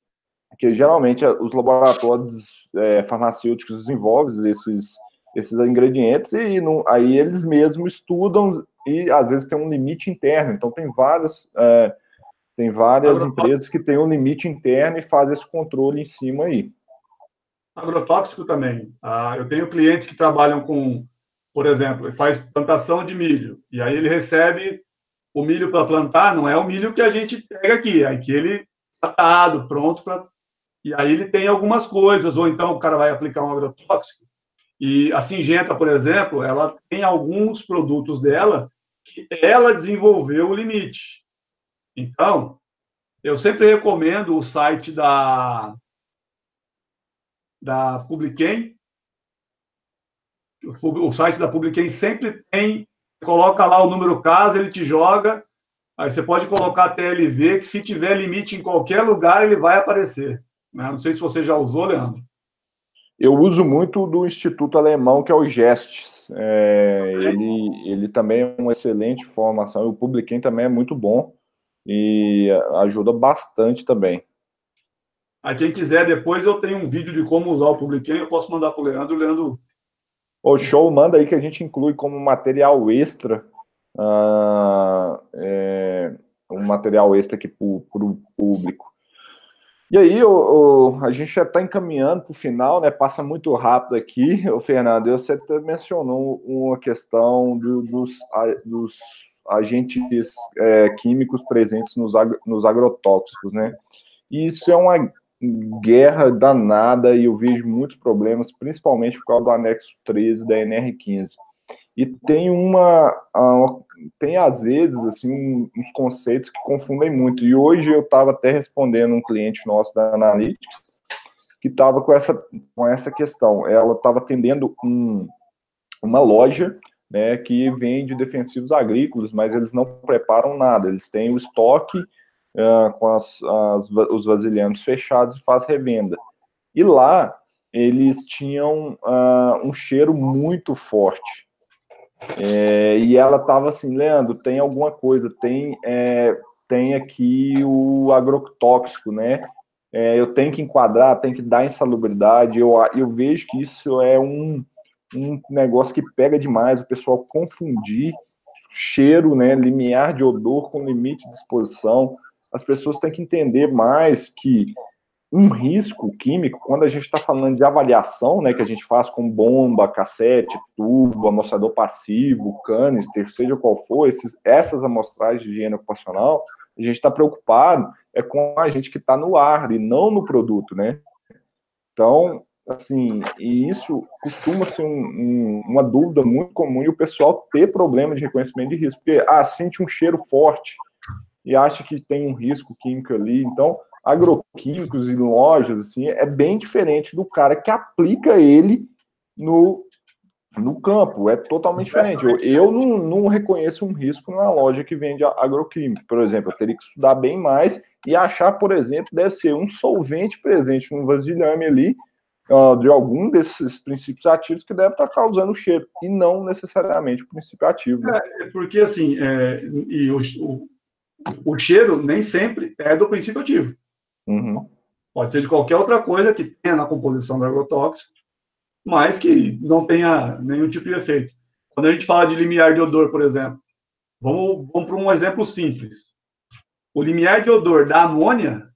que geralmente os laboratórios é, farmacêuticos desenvolvem esses, esses ingredientes e não, aí eles mesmos estudam e às vezes tem um limite interno. Então tem várias é, tem várias empresas que têm um limite interno e fazem esse controle em cima aí. Agrotóxico também. Ah, eu tenho clientes que trabalham com, por exemplo, faz plantação de milho e aí ele recebe o milho para plantar. Não é o milho que a gente pega aqui, é aquele tratado, pronto para e aí ele tem algumas coisas, ou então o cara vai aplicar um agrotóxico. E a Singenta, por exemplo, ela tem alguns produtos dela que ela desenvolveu o limite. Então, eu sempre recomendo o site da, da Publiquem. O, site da Publiquem sempre tem, coloca lá o número caso, ele te joga. Aí você pode colocar TLV, que se tiver limite em qualquer lugar, ele vai aparecer. Né? Não sei se você já usou, Leandro. Eu uso muito do Instituto Alemão, que é o GESTS. É, ele, ele também é uma excelente formação. O Publiquem também é muito bom e ajuda bastante também. A quem quiser, depois eu tenho um vídeo de como usar o Publiquem, eu posso mandar para o Leandro. O Leandro. O show manda aí que a gente inclui como material extra. Uh, é, um material extra aqui para o público. E aí, o, o, a gente já está encaminhando para o final, né? Passa muito rápido aqui, o Fernando. Você até mencionou uma questão do, dos, dos, agentes é, químicos presentes nos, ag, nos agrotóxicos, né? E isso é uma guerra danada e eu vejo muitos problemas, principalmente por causa do anexo 13 da NR15. E tem uma, tem às vezes assim uns conceitos que confundem muito. E hoje eu estava até respondendo um cliente nosso da Analytics que estava com essa com essa questão. Ela estava atendendo um, uma loja né, que vende defensivos agrícolas, mas eles não preparam nada. Eles têm o estoque uh, com as, as, os vasilhames fechados e faz revenda. E lá eles tinham uh, um cheiro muito forte. É, e ela estava assim, Leandro, tem alguma coisa, tem, é, tem aqui o agrotóxico, né? É, eu tenho que enquadrar, tem que dar insalubridade. Eu, eu vejo que isso é um, um negócio que pega demais, o pessoal confundir cheiro, né, limiar de odor com limite de exposição. As pessoas têm que entender mais que um risco químico, quando a gente está falando de avaliação, né, que a gente faz com bomba, cassete, tubo, amostrador passivo, canister, seja qual for, esses, essas amostragens de higiene ocupacional, a gente está preocupado é com a gente que está no ar e não no produto, né? Então, assim, e isso costuma ser um, um, uma dúvida muito comum e o pessoal ter problema de reconhecimento de risco, porque, ah, sente um cheiro forte e acha que tem um risco químico ali, então agroquímicos e lojas, assim, é bem diferente do cara que aplica ele no, no campo. É totalmente diferente. Eu, eu não, não, reconheço um risco numa loja que vende agroquímico. Por exemplo, eu teria que estudar bem mais e achar, por exemplo, deve ser um solvente presente no vasilhame ali, uh, de algum desses princípios ativos que deve estar causando cheiro, e não necessariamente o princípio ativo. Né? É, porque, assim, é, e o, o, o cheiro nem sempre é do princípio ativo. Uhum. Pode ser de qualquer outra coisa que tenha na composição do agrotóxico, mas que não tenha nenhum tipo de efeito. Quando a gente fala de limiar de odor, por exemplo, vamos, vamos para um exemplo simples. O limiar de odor da amônia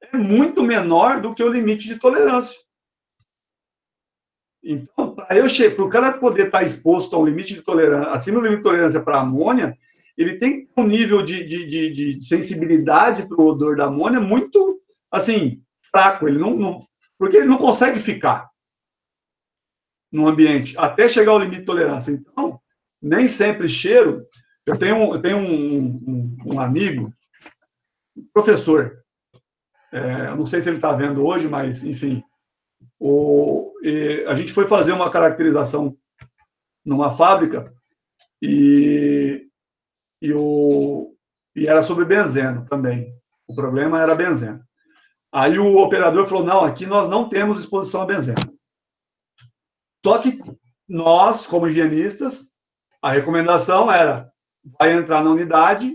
é muito menor do que o limite de tolerância. Então, para o cara poder estar exposto ao limite de tolerância, acima do limite de tolerância para amônia, ele tem um nível de, de, de, de sensibilidade para o odor da amônia muito, assim, fraco. Ele não, não, porque ele não consegue ficar no ambiente até chegar ao limite de tolerância. Então, nem sempre cheiro. Eu tenho, eu tenho um, um, um amigo, professor, é, não sei se ele está vendo hoje, mas, enfim, o, a gente foi fazer uma caracterização numa fábrica e e, o, e era sobre benzeno também. O problema era benzeno. Aí o operador falou: não, aqui nós não temos exposição a benzeno. Só que nós, como higienistas, a recomendação era: vai entrar na unidade,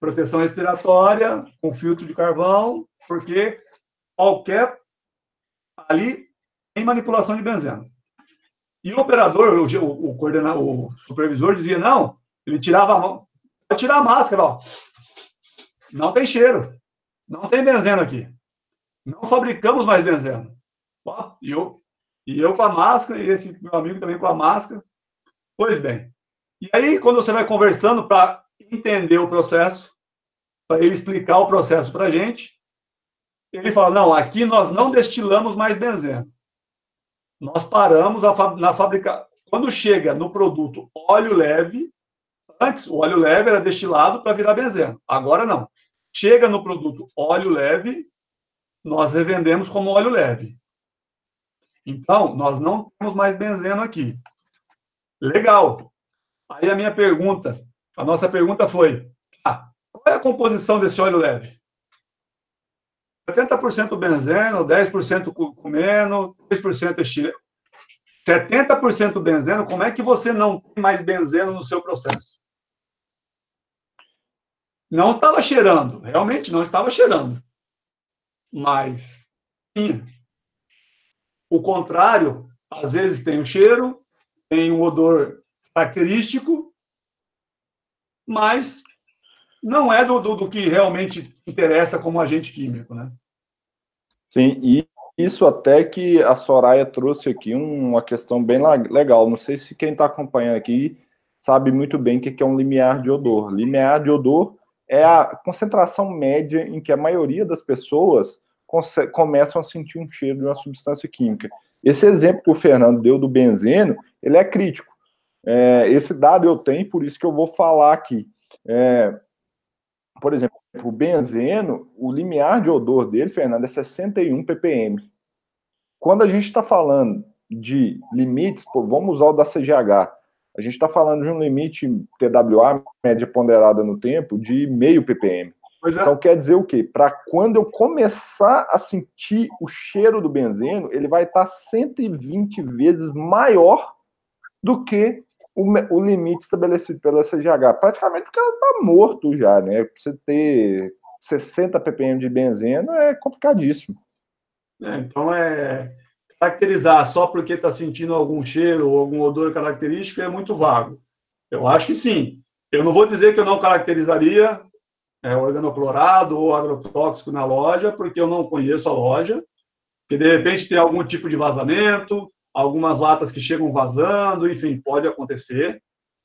proteção respiratória, com filtro de carvão, porque qualquer. Ali tem manipulação de benzeno. E o operador, o, o, o, supervisor dizia: não, ele tirava a mão. Pode tirar a máscara, ó. Não tem cheiro. Não tem benzeno aqui. Não fabricamos mais benzeno. Ó, e eu, e eu com a máscara, e esse meu amigo também com a máscara. Pois bem. E aí, quando você vai conversando para entender o processo, para ele explicar o processo para a gente, ele fala: não, aqui nós não destilamos mais benzeno. Nós paramos a, na fabricação. Quando chega no produto óleo leve, Antes, o óleo leve era destilado para virar benzeno. Agora não. Chega no produto óleo leve, nós revendemos como óleo leve. Então, nós não temos mais benzeno aqui. Legal. Aí a minha pergunta, a nossa pergunta foi: ah, qual é a composição desse óleo leve? 70% benzeno, 10% cumeno, 3% estileno. 70% benzeno, como é que você não tem mais benzeno no seu processo? Não estava cheirando, realmente não estava cheirando. Mas tinha. O contrário, às vezes tem o cheiro, tem um odor característico, mas não é do, do, do, que realmente interessa como agente químico, né? Sim, e isso até que a Soraya trouxe aqui uma questão bem legal. Não sei se quem está acompanhando aqui sabe muito bem o que é um limiar de odor. Limiar de odor é a concentração média em que a maioria das pessoas começam a sentir um cheiro de uma substância química. Esse exemplo que o Fernando deu do benzeno, ele é crítico. É, esse dado eu tenho, por isso que eu vou falar aqui. É, por exemplo, o benzeno, o limiar de odor dele, Fernando, é 61 ppm. Quando a gente está falando de limites, pô, vamos usar o da CGH, a gente está falando de um limite TWA, média ponderada no tempo, de meio ppm. É. Então quer dizer o quê? Para quando eu começar a sentir o cheiro do benzeno, ele vai estar tá 120 vezes maior do que o, o limite estabelecido pela CGH. Praticamente porque ela está morto já, né? Você ter 60 ppm de benzeno é complicadíssimo. É, então é caracterizar só porque está sentindo algum cheiro ou algum odor característico é muito vago. Eu acho que sim. Eu não vou dizer que eu não caracterizaria é, organoclorado ou agrotóxico na loja, porque eu não conheço a loja, que de repente tem algum tipo de vazamento, algumas latas que chegam vazando, enfim, pode acontecer,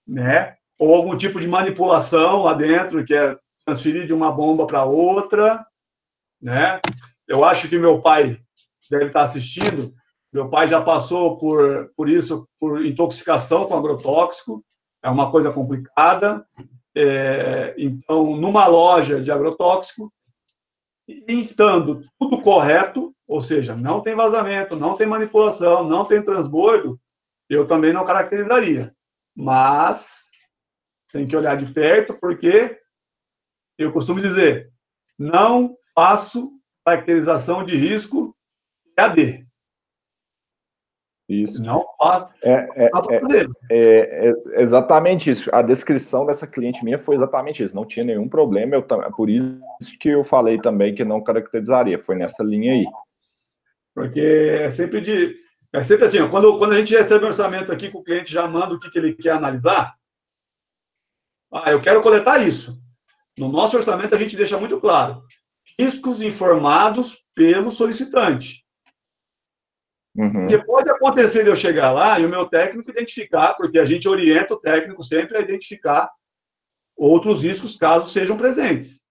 né? Ou algum tipo de manipulação lá dentro, que é transferir de uma bomba para outra, né? Eu acho que meu pai deve estar assistindo. Meu pai já passou por, por isso, por intoxicação com agrotóxico. É uma coisa complicada. É, então, numa loja de agrotóxico, estando tudo correto, ou seja, não tem vazamento, não tem manipulação, não tem transbordo, eu também não caracterizaria. Mas tem que olhar de perto, porque eu costumo dizer, não faço caracterização de risco AD. Isso. Não faço. É, é, é, é, é, exatamente isso. A descrição dessa cliente minha foi exatamente isso. Não tinha nenhum problema. Eu, por isso que eu falei também que não caracterizaria. Foi nessa linha aí. Porque é sempre de. É sempre assim, quando, quando a gente recebe um orçamento aqui, que o cliente já manda o que, que ele quer analisar. Ah, eu quero coletar isso. No nosso orçamento, a gente deixa muito claro: riscos informados pelo solicitante. Uhum. Porque pode acontecer de eu chegar lá e o meu técnico identificar, porque a gente orienta o técnico sempre a identificar outros riscos caso sejam presentes.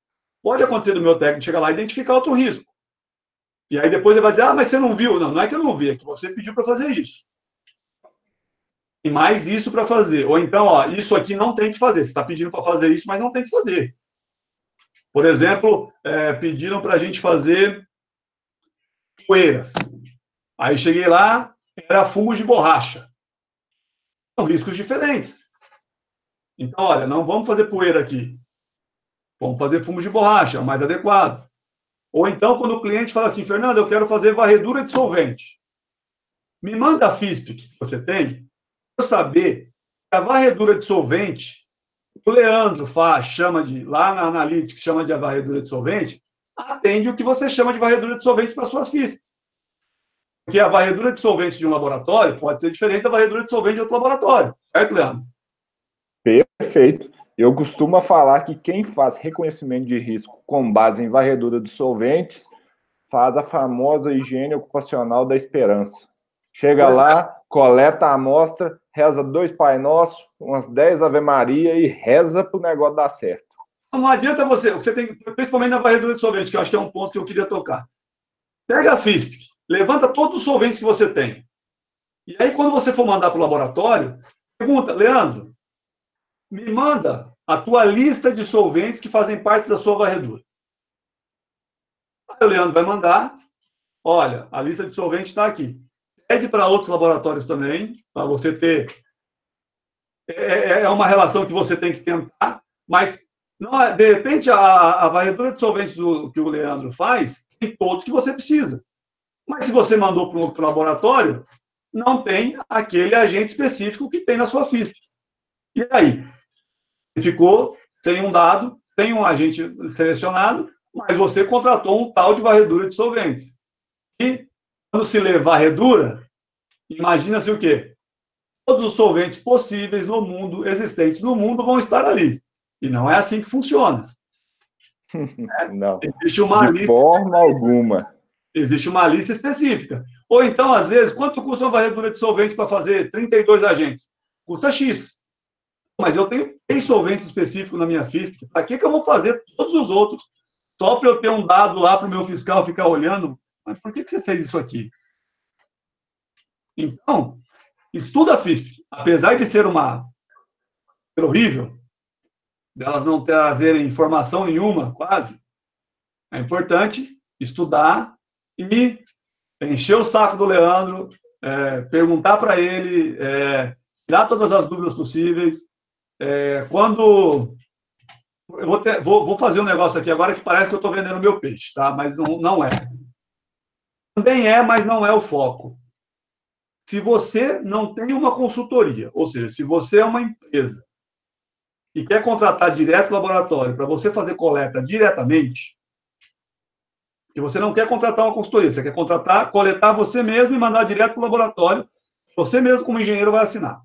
Pode acontecer do meu técnico chegar lá e identificar outro risco. E aí depois ele vai dizer, ah, mas você não viu. Não, não é que eu não vi, é que você pediu para fazer isso. E mais isso para fazer. Ou então, ó, isso aqui não tem que fazer. Você está pedindo para fazer isso, mas não tem que fazer. Por exemplo, é, pediram para a gente fazer poeiras. Aí cheguei lá, era fumo de borracha. São riscos diferentes. Então, olha, não vamos fazer poeira aqui. Vamos fazer fumo de borracha, é mais adequado. Ou então, quando o cliente fala assim, Fernando, eu quero fazer varredura de solvente. Me manda a FISP que você tem, para saber que a varredura de solvente, o Leandro faz, chama de, lá na Analytics, chama de varredura de solvente, atende o que você chama de varredura de solvente para suas FISP. Porque a varredura de solvente de um laboratório pode ser diferente da varredura de solvente de outro laboratório. Certo, Leandro? Perfeito. Eu costumo falar que quem faz reconhecimento de risco com base em varredura de solventes faz a famosa higiene ocupacional da esperança. Chega pois lá, é. coleta a amostra, reza dois Pai Nosso, umas dez Ave Maria e reza para o negócio dar certo. Não adianta você, você tem, principalmente na varredura de solvente, que eu acho que é um ponto que eu queria tocar. Pega a FISP, Levanta todos os solventes que você tem. E aí, quando você for mandar para o laboratório, pergunta, Leandro, me manda a tua lista de solventes que fazem parte da sua varredura. Aí o Leandro vai mandar, olha, a lista de solventes está aqui. Pede para outros laboratórios também, para você ter. É, é, é, uma relação que você tem que tentar, mas não, é, de repente a, a varredura de solventes do, que o Leandro faz tem todos que você precisa. Mas se você mandou para um outro laboratório, não tem aquele agente específico que tem na sua FISP. E aí? Ficou sem um dado, tem um agente selecionado, mas você contratou um tal de varredura de solventes. E quando se lê varredura, imagina-se o quê? Todos os solventes possíveis no mundo, existentes no mundo, vão estar ali. E não é assim que funciona. *laughs* Não. Existe uma de lista. forma alguma. Existe uma lista específica. Ou então, às vezes, quanto custa uma varredura de solventes para fazer 32 agentes? Custa X. Mas eu tenho três solventes específicos na minha física. Para que, que eu vou fazer todos os outros? Só para eu ter um dado lá para o meu fiscal ficar olhando? Mas por que, que você fez isso aqui? Então, estuda a FISP. Apesar de ser uma ser horrível, delas não trazerem informação nenhuma, quase, é importante estudar e encher o saco do Leandro, é, perguntar para ele, é, tirar todas as dúvidas possíveis. É, quando. Eu vou, ter, vou, vou, fazer um negócio aqui agora que parece que eu estou vendendo meu peixe, tá? Mas não, não é. Também é, mas não é o foco. Se você não tem uma consultoria, ou seja, se você é uma empresa e quer contratar direto o laboratório para você fazer coleta diretamente, que você não quer contratar uma consultoria, você quer contratar, coletar você mesmo e mandar direto para o laboratório, você mesmo como engenheiro vai assinar.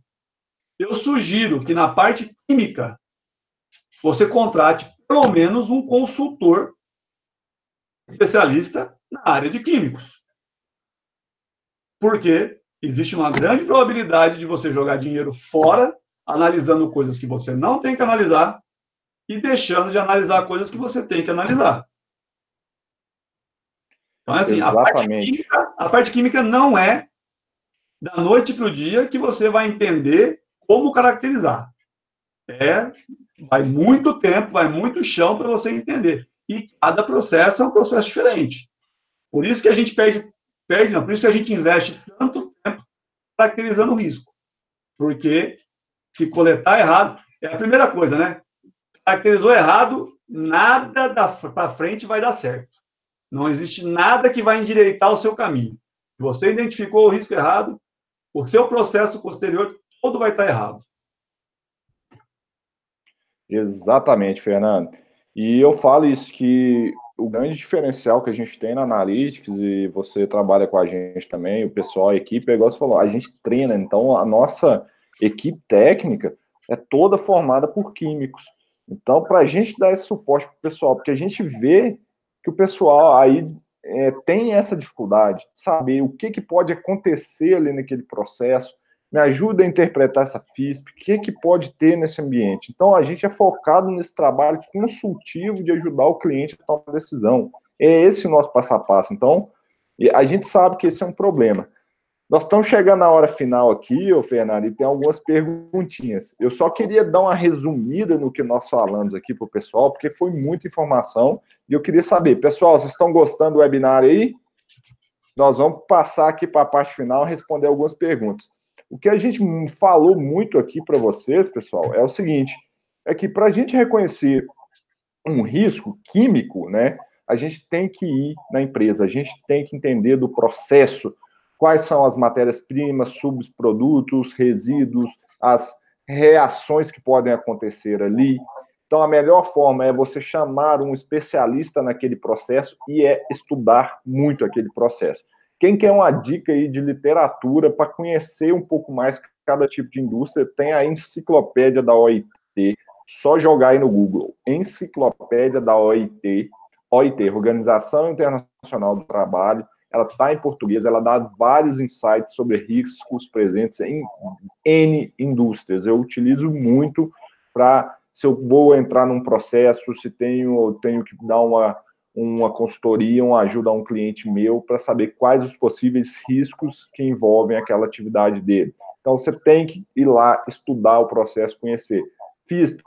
Eu sugiro que na parte química você contrate pelo menos um consultor especialista na área de químicos. Porque existe uma grande probabilidade de você jogar dinheiro fora analisando coisas que você não tem que analisar e deixando de analisar coisas que você tem que analisar. Então, assim, a parte, química, a parte química não é da noite para o dia que você vai entender como caracterizar. É, vai muito tempo, vai muito chão para você entender. E cada processo é um processo diferente. Por isso que a gente perde, perde não, por isso que a gente investe tanto tempo caracterizando o risco. Porque se coletar errado, é a primeira coisa, né? Caracterizou errado, nada para frente vai dar certo. Não existe nada que vai endireitar o seu caminho. Você identificou o risco errado, o seu processo posterior todo vai estar errado. Exatamente, Fernando. E eu falo isso que o grande diferencial que a gente tem na Analytics, e você trabalha com a gente também, o pessoal, a equipe, é igual você falou, a gente treina, então a nossa equipe técnica é toda formada por químicos. Então, para a gente dar esse suporte para o pessoal, porque a gente vê que o pessoal aí é, tem essa dificuldade de saber o que, que pode acontecer ali naquele processo, me ajuda a interpretar essa FISP, o que, que pode ter nesse ambiente. Então, a gente é focado nesse trabalho consultivo de ajudar o cliente a tomar uma decisão. É esse o nosso passo a passo. Então, a gente sabe que esse é um problema. Nós estamos chegando na hora final aqui, ô Fernando, e tem algumas perguntinhas. Eu só queria dar uma resumida no que nós falamos aqui para o pessoal, porque foi muita informação, e eu queria saber, pessoal, vocês estão gostando do webinar aí? Nós vamos passar aqui para a parte final responder algumas perguntas. O que a gente falou muito aqui para vocês, pessoal, é o seguinte: é que para a gente reconhecer um risco químico, né, a gente tem que ir na empresa, a gente tem que entender do processo quais são as matérias-primas, subprodutos, resíduos, as reações que podem acontecer ali. Então, a melhor forma é você chamar um especialista naquele processo e é estudar muito aquele processo. Quem quer uma dica aí de literatura para conhecer um pouco mais cada tipo de indústria, tem a enciclopédia da OIT. Só jogar aí no Google. Enciclopédia da OIT. OIT, Organização Internacional do Trabalho ela está em português, ela dá vários insights sobre riscos presentes em N indústrias. Eu utilizo muito para, se eu vou entrar num processo, se tenho, tenho que dar uma, uma consultoria, uma ajuda a um cliente meu para saber quais os possíveis riscos que envolvem aquela atividade dele. Então, você tem que ir lá estudar o processo, conhecer. FISP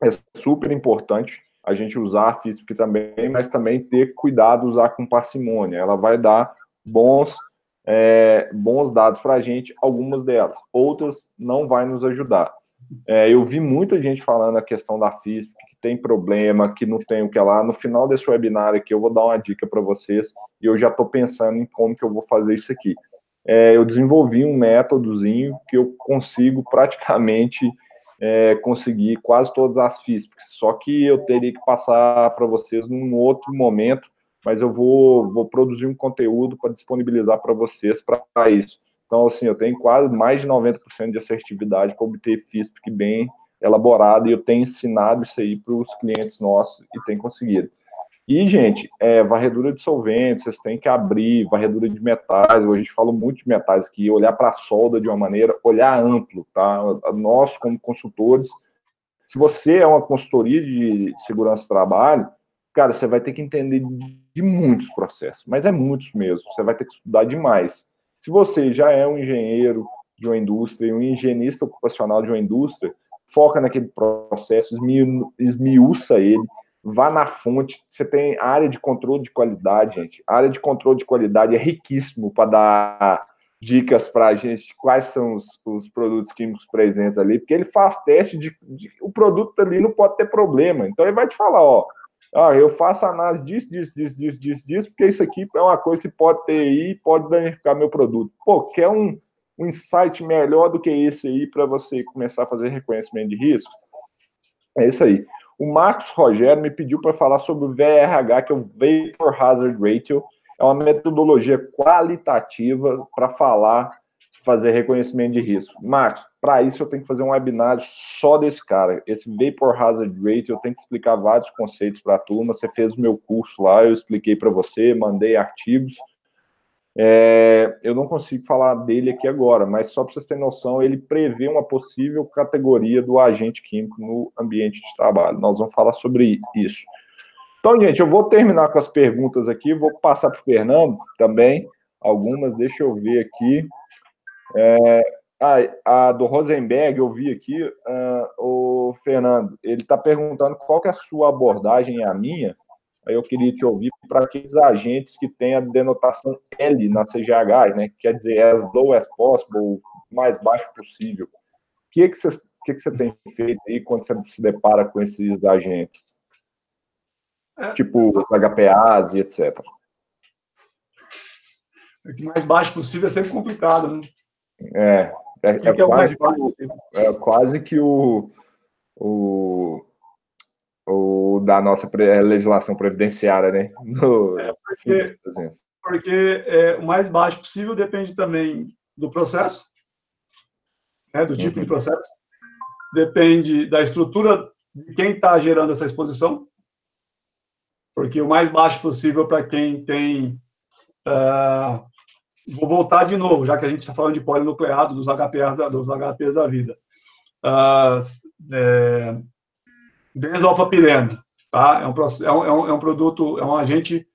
é super importante, a gente usar a FISP também, mas também ter cuidado, usar com parcimônia. Ela vai dar bons, é, bons dados para a gente, algumas delas. Outras não vai nos ajudar. É, eu vi muita gente falando a questão da FISP, que tem problema, que não tem o que lá. No final desse webinar aqui, eu vou dar uma dica para vocês e eu já estou pensando em como que eu vou fazer isso aqui. É, eu desenvolvi um métodozinho que eu consigo praticamente é, conseguir quase todas as FISPs, só que eu teria que passar para vocês num outro momento, mas eu vou, vou produzir um conteúdo para disponibilizar para vocês para isso. Então, assim, eu tenho quase mais de 90% de assertividade para obter FISP bem elaborado e eu tenho ensinado isso aí para os clientes nossos e tem conseguido. E, gente, é, varredura de solventes, vocês têm que abrir, varredura de metais, a gente fala muito de metais aqui, olhar para a solda de uma maneira, olhar amplo, tá? Nós, como consultores, se você é uma consultoria de segurança do trabalho, cara, você vai ter que entender de muitos processos, mas é muitos mesmo, você vai ter que estudar demais. Se você já é um engenheiro de uma indústria, um higienista ocupacional de uma indústria, foca naquele processo, esmiuça ele, vá na fonte. Você tem área de controle de qualidade, gente. A área de controle de qualidade é riquíssimo para dar dicas para a gente quais são os, os, produtos químicos presentes ali, porque ele faz teste de, de, o produto ali não pode ter problema. Então ele vai te falar, ó, ah, eu faço análise disso, disso, disso, disso, disso, disso, porque isso aqui é uma coisa que pode ter aí, pode danificar meu produto. Pô, quer um, um insight melhor do que esse aí para você começar a fazer reconhecimento de risco? É isso aí. O Marcos Rogério me pediu para falar sobre o VRH, que é o Vapor Hazard Ratio. É uma metodologia qualitativa para falar, fazer reconhecimento de risco. Marcos, para isso eu tenho que fazer um webinar só desse cara. Esse Vapor Hazard Ratio, eu tenho que explicar vários conceitos para a turma. Você fez o meu curso lá, eu expliquei para você, mandei artigos. É, eu não consigo falar dele aqui agora, mas só para vocês terem noção, ele prevê uma possível categoria do agente químico no ambiente de trabalho. Nós vamos falar sobre isso. Então, gente, eu vou terminar com as perguntas aqui, vou passar para o Fernando também, algumas, deixa eu ver aqui. É, a, a, do Rosenberg, eu vi aqui, uh, o Fernando, ele está perguntando qual que é a sua abordagem e a minha, Aí eu queria te ouvir para aqueles agentes que têm a denotação L na CGH, né? Quer dizer, as low as possible, mais baixo possível. O que, que, você, que, que você tem feito aí quando você se depara com esses agentes? É. Tipo HPAs e etc. O mais baixo possível é sempre complicado, né? É, é, é, é quase, que, é quase que o, o o da nossa legislação previdenciária, né? No, é porque, porque é, o mais baixo possível depende também do processo, né, do tipo uhum. de processo, depende da estrutura de quem está gerando essa exposição, porque o mais baixo possível para quem tem. Uh, vou voltar de novo, já que a gente está falando de polinucleado, dos HPs, dos HPs da vida. Uh, é, Benzalfapireno, tá? É um, é, um, é um produto, é um agente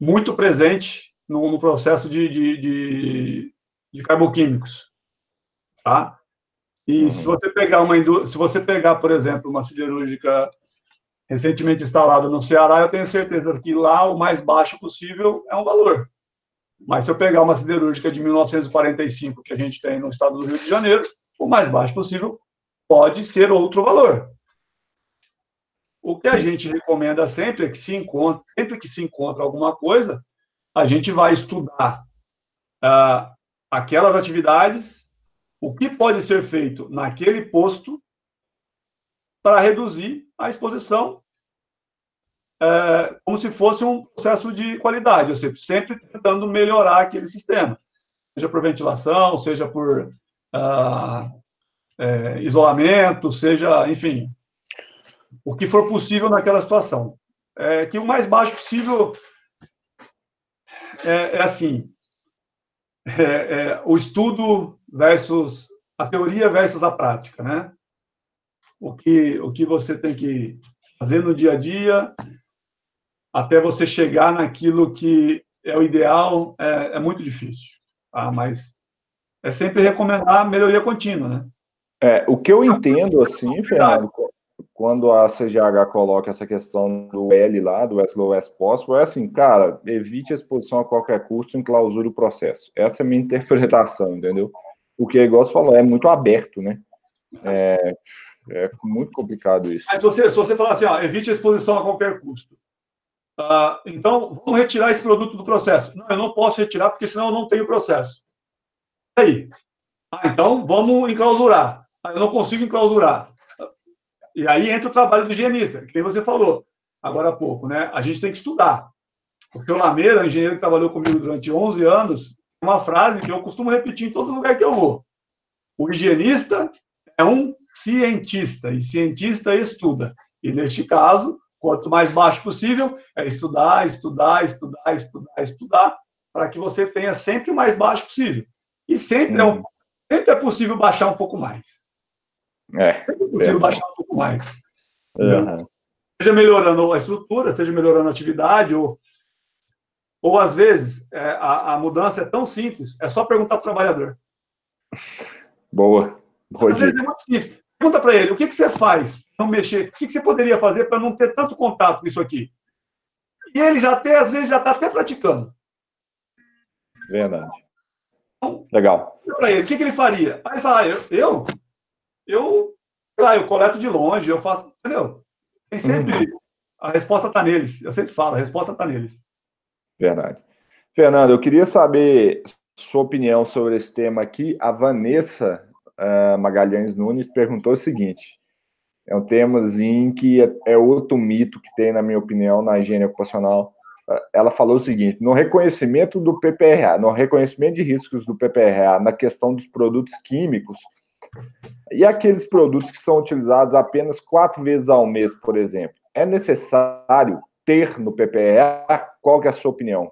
muito presente no, no processo de, de, de, de, carboquímicos, tá? E uhum. se você pegar uma se você pegar, por exemplo, uma siderúrgica recentemente instalada no Ceará, eu tenho certeza que lá o mais baixo possível é um valor. Mas se eu pegar uma siderúrgica de 1945 que a gente tem no estado do Rio de Janeiro, o mais baixo possível pode ser outro valor. O que a gente recomenda sempre é que se encontra, sempre que se encontra alguma coisa, a gente vai estudar ah, aquelas atividades, o que pode ser feito naquele posto para reduzir a exposição, é, como se fosse um processo de qualidade, ou seja, sempre tentando melhorar aquele sistema, seja por ventilação, seja por ah, é, isolamento, seja, enfim, o que for possível naquela situação. É, que o mais baixo possível é, é assim: é, é, o estudo versus a teoria versus a prática, né? O que, o que você tem que fazer no dia a dia até você chegar naquilo que é o ideal é, é muito difícil, tá? Mas é sempre recomendar melhoria contínua, né? É, o que eu entendo, assim, Fernando, quando a CGH coloca essa questão do L lá, do as low as possible, é assim, cara, evite a exposição a qualquer custo, enclausure o processo. Essa é a minha *laughs* interpretação, entendeu? Porque, igual você falou, é muito aberto, né? É, É muito complicado isso. Mas se você, se você falar assim, ó, evite a exposição a qualquer custo. Uh, então, vamos retirar esse produto do processo. Não, eu não posso retirar, porque senão eu não tenho processo. E aí? Ah, então, vamos enclausurar. Ah, eu não consigo enclausurar. E aí entra o trabalho do higienista, que nem você falou agora há pouco, né? A gente tem que estudar. Porque o Lameira, engenheiro que trabalhou comigo durante 11 anos, uma frase que eu costumo repetir em todo lugar que eu vou. O higienista é um cientista, e cientista estuda. E neste caso, quanto mais baixo possível, é estudar, estudar, estudar, estudar, estudar, para que você tenha sempre o mais baixo possível. E sempre, hum. é, um, sempre é possível baixar um pouco mais. É. Sempre é possível é. baixar um pouco mais. Uhum. Seja melhorando a estrutura, seja melhorando a atividade, ou ou, às vezes, é, a, a, mudança é tão simples, é só perguntar para o trabalhador. Boa. Boa às vezes é muito simples. Pergunta para ele, o que, que você faz não mexer? O que, que você poderia fazer para não ter tanto contato com isso aqui? E ele já até, às vezes, já está até praticando. Verdade. Então, Legal. Para ele, o que, que ele faria? Aí ele fala, ah, eu, eu, eu, lá, eu coleto de longe, eu faço, entendeu? Tem sempre, uhum. a resposta está neles. Eu sempre falo, a resposta está neles. Verdade. Fernando, eu queria saber sua opinião sobre esse tema aqui. A Vanessa uh, Magalhães Nunes perguntou o seguinte: é um temazinho que é, é, outro mito que tem, na minha opinião, na higiene ocupacional. Uh, ela falou o seguinte: no reconhecimento do PPRA, no reconhecimento de riscos do PPRA, na questão dos produtos químicos, e aqueles produtos que são utilizados apenas quatro vezes ao mês, por exemplo, é necessário ter no PPRA? Qual que é a sua opinião?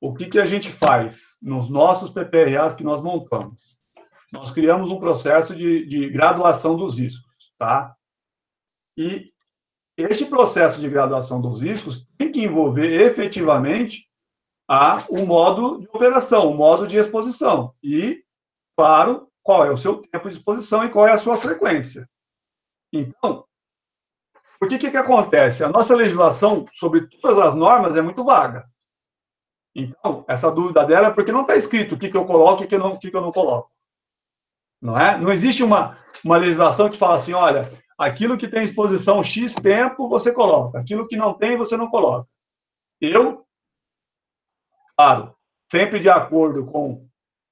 O que, que a gente faz nos nossos PPRAs que nós montamos? Nós criamos um processo de, de graduação dos riscos, tá? E este processo de graduação dos riscos tem que envolver efetivamente a, o modo de operação, o modo de exposição. E, claro, qual é o seu tempo de exposição e qual é a sua frequência. Então, o que, que, que acontece? A nossa legislação sobre todas as normas é muito vaga. Então, essa dúvida dela é porque não está escrito o que, que eu coloco e o que, não, o que, que eu não coloco. Não é? Não existe uma, uma legislação que fala assim, olha, aquilo que tem exposição X tempo, você coloca. Aquilo que não tem, você não coloca. Eu, claro, sempre de acordo com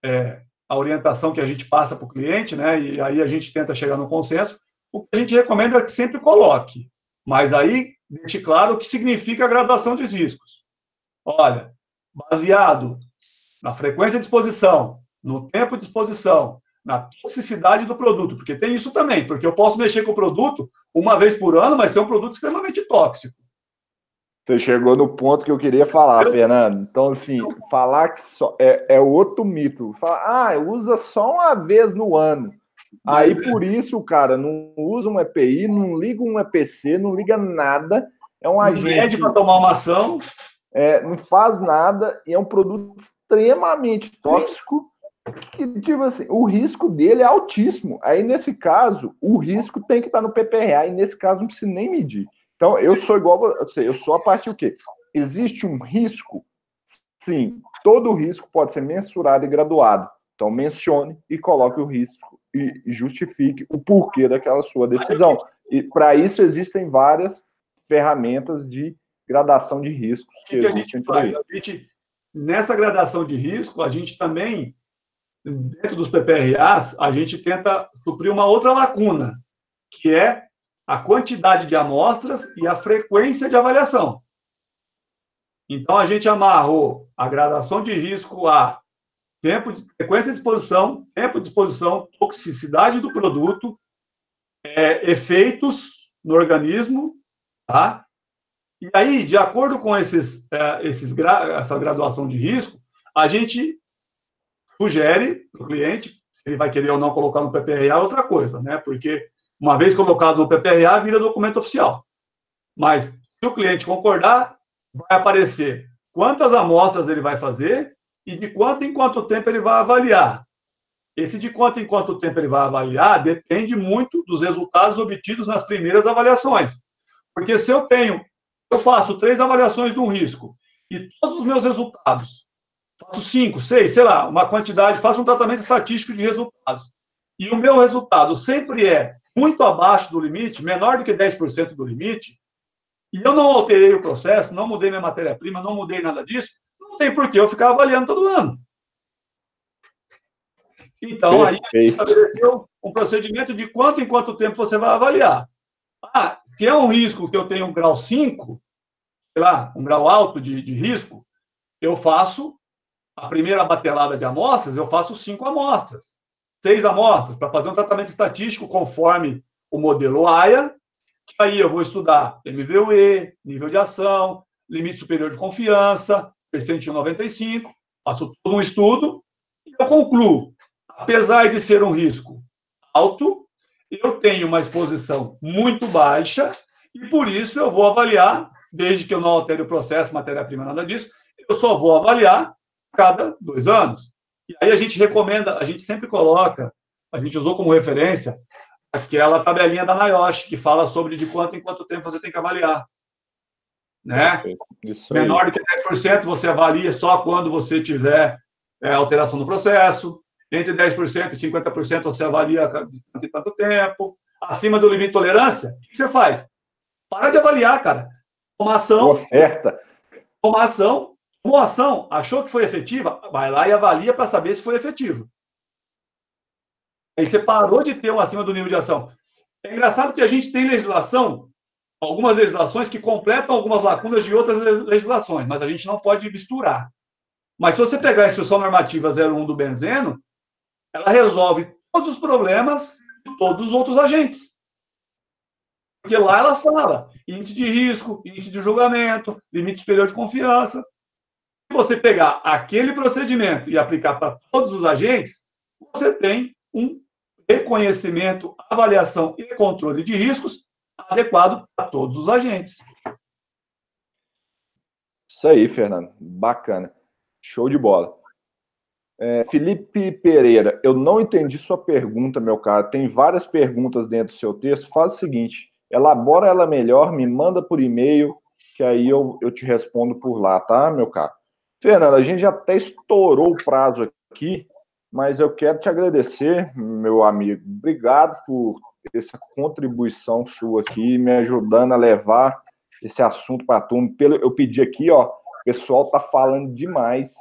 é, a orientação que a gente passa para o cliente, né? E aí a gente tenta chegar no consenso. O que a gente recomenda é que sempre coloque. Mas aí deixe claro o que significa a graduação de riscos. Olha, baseado na frequência de exposição, no tempo de exposição, na toxicidade do produto, porque tem isso também, porque eu posso mexer com o produto uma vez por ano, mas ser um produto extremamente tóxico. Você chegou no ponto que eu queria falar, eu... Fernando. Então, assim, falar que só é, é outro mito. Falar, ah, usa só uma vez no ano. Aí é. por isso, cara, não usa um EPI, não liga um EPC, não liga nada. É um agente. para tomar uma ação. É, não faz nada e é um produto extremamente tóxico. Que, tipo assim, o risco dele é altíssimo. Aí, nesse caso, o risco tem que estar no PPRA, e nesse caso não precisa nem medir. Então, eu sou igual você, eu sou a parte o quê? Existe um risco? Sim, todo risco pode ser mensurado e graduado. Então, mencione e coloque o risco e justifique o porquê daquela sua decisão. E para isso existem várias ferramentas de gradação de riscos que, que, que a gente faz? A gente, nessa gradação de risco, a gente também, dentro dos PPRAs, a gente tenta suprir uma outra lacuna, que é a quantidade de amostras e a frequência de avaliação. Então, a gente amarrou a gradação de risco a tempo de frequência de exposição, tempo de exposição, toxicidade do produto, é, efeitos no organismo, tá? E aí, de acordo com esses, é, esses essa graduação de risco, a gente sugere para o cliente, ele vai querer ou não colocar no PPRA é outra coisa, né? Porque uma vez colocado no PPRA, vira documento oficial. Mas se o cliente concordar, vai aparecer quantas amostras ele vai fazer e de quanto em quanto tempo ele vai avaliar. Esse de quanto em quanto tempo ele vai avaliar depende muito dos resultados obtidos nas primeiras avaliações. Porque se eu tenho, eu faço três avaliações de um risco e todos os meus resultados, faço cinco, seis, sei lá, uma quantidade, faço um tratamento estatístico de resultados. E o meu resultado sempre é muito abaixo do limite, menor do que 10% do limite, e eu não alterei o processo, não mudei minha matéria-prima, não mudei nada disso, não tem por que eu ficar avaliando todo ano. Então, Perfeito. aí a gente estabeleceu um procedimento de quanto em quanto tempo você vai avaliar. Ah, se é um risco que eu tenho um grau 5, sei lá, um grau alto de, de risco, eu faço a primeira batelada de amostras, eu faço cinco amostras, seis amostras, para fazer um tratamento estatístico conforme o modelo AIA, aí eu vou estudar MVUE, nível de ação, limite superior de confiança, percentil 95, faço todo um estudo e eu concluo, apesar de ser um risco alto, eu tenho uma exposição muito baixa e por isso eu vou avaliar, desde que eu não altere o processo, matéria-prima, nada disso, eu só vou avaliar cada dois anos. E aí a gente recomenda, a gente sempre coloca, a gente usou como referência aquela tabelinha da NIOSH, que fala sobre de quanto em quanto tempo você tem que avaliar. Né? Menor do que 10% você avalia só quando você tiver é, alteração no processo. Entre 10% e 50% você avalia de tanto tempo. Acima do limite de tolerância, o que você faz? Para de avaliar, cara. Uma ação. Certa. Uma ação. Uma ação achou que foi efetiva, vai lá e avalia para saber se foi efetivo. Aí você parou de ter um acima do nível de ação. É engraçado que a gente tem legislação, algumas legislações que completam algumas lacunas de outras legislações, mas a gente não pode misturar. Mas se você pegar a instrução normativa 01 do benzeno, ela resolve todos os problemas de todos os outros agentes. Porque lá ela fala índice de risco, índice de julgamento, limite superior de confiança. Você pegar aquele procedimento e aplicar para todos os agentes, você tem um reconhecimento, avaliação e controle de riscos adequado para todos os agentes. Isso aí, Fernando. Bacana. Show de bola. É, Felipe Pereira, eu não entendi sua pergunta, meu cara. Tem várias perguntas dentro do seu texto. Faz o seguinte: elabora ela melhor, me manda por e-mail, que aí eu, eu te respondo por lá, tá, meu caro? Fernando, a gente já até estourou o prazo aqui, mas eu quero te agradecer, meu amigo. Obrigado por essa contribuição sua aqui, me ajudando a levar esse assunto para a turma. Eu pedi aqui, ó, o pessoal tá falando demais,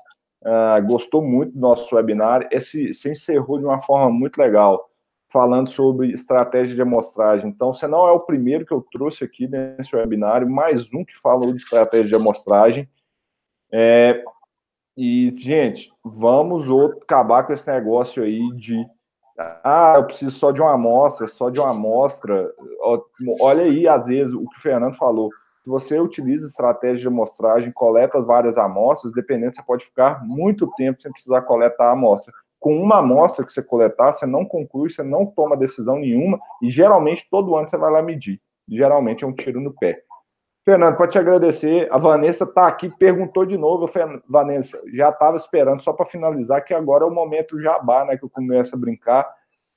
uh, gostou muito do nosso webinar. Esse se encerrou de uma forma muito legal, falando sobre estratégia de amostragem. Então, você não é o primeiro que eu trouxe aqui nesse webinário, mais um que falou de estratégia de amostragem. É, e, gente, vamos acabar com esse negócio aí de ah, eu preciso só de uma amostra, só de uma amostra. Olha aí, às vezes, o que o Fernando falou. Se você utiliza estratégia de amostragem, coleta várias amostras, dependendo, você pode ficar muito tempo sem precisar coletar a amostra. Com uma amostra que você coletar, você não conclui, você não toma decisão nenhuma, e geralmente todo ano você vai lá medir. Geralmente é um tiro no pé. Fernando, para te agradecer, a Vanessa está aqui, perguntou de novo, Vanessa, já estava esperando, só para finalizar, que agora é o momento jabá, né, que eu começo a brincar.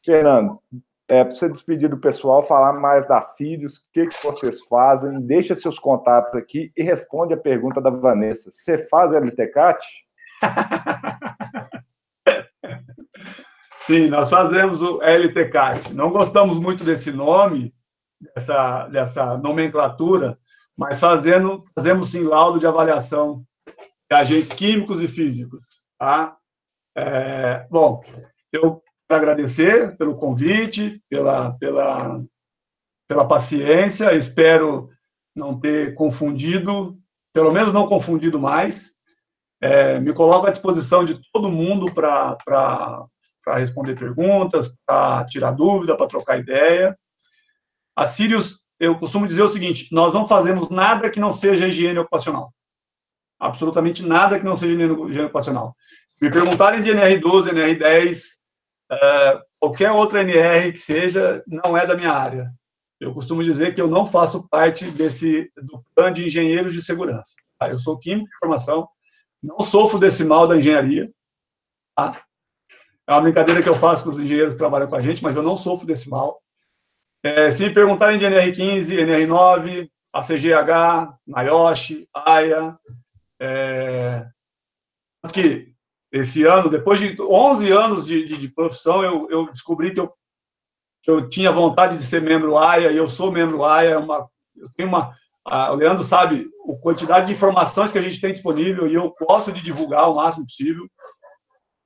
Fernando, é, para você despedir do pessoal, falar mais da Sirius, o que, que vocês fazem, deixa seus contatos aqui e responde a pergunta da Vanessa. Você faz LTCAT? *laughs* Sim, nós fazemos o LTCAT. Não gostamos muito desse nome, dessa, dessa nomenclatura, mas fazendo, fazemos sim laudo de avaliação de agentes químicos e físicos. Tá? É, bom, eu quero agradecer pelo convite, pela, pela, pela paciência, espero não ter confundido, pelo menos não confundido mais. É, me coloco à disposição de todo mundo para responder perguntas, para tirar dúvida, para trocar ideia. A Sirius eu costumo dizer o seguinte: nós não fazemos nada que não seja higiene ocupacional. Absolutamente nada que não seja higiene ocupacional. Se me perguntarem de NR12, NR10, uh, qualquer outra NR que seja, não é da minha área. Eu costumo dizer que eu não faço parte desse do plano de engenheiros de segurança. Tá? Eu sou químico de formação, não sofro desse mal da engenharia. Tá? É uma brincadeira que eu faço com os engenheiros que trabalham com a gente, mas eu não sofro desse mal. É, se me perguntarem de NR15, NR9, ACGH, NIOSH, AIA, é, que esse ano, depois de 11 anos de, de, de profissão, eu, eu, descobri que eu eu tinha vontade de ser membro AIA, e eu sou membro AIA, uma, eu tenho uma... A, o Leandro sabe a quantidade de informações que a gente tem disponível e eu gosto de divulgar o máximo possível.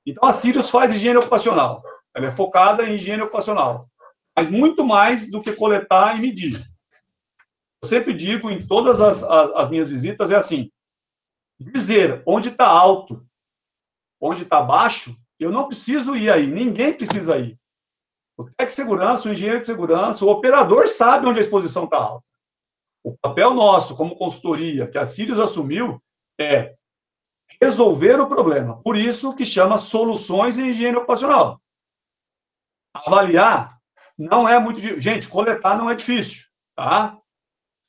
Então, a Sirius faz higiene ocupacional. Ela é focada em higiene ocupacional. Mas muito mais do que coletar e medir. Eu sempre digo em todas as, as, as minhas visitas, é assim, dizer onde está alto, onde está baixo, eu não preciso ir aí, ninguém precisa ir. O técnico de segurança, o engenheiro de segurança, o operador sabe onde a exposição está alta. O papel nosso, como consultoria, que a Sirius assumiu, é resolver o problema. Por isso que chama soluções em higiene ocupacional. Avaliar não é muito difícil. Gente, coletar não é difícil, tá?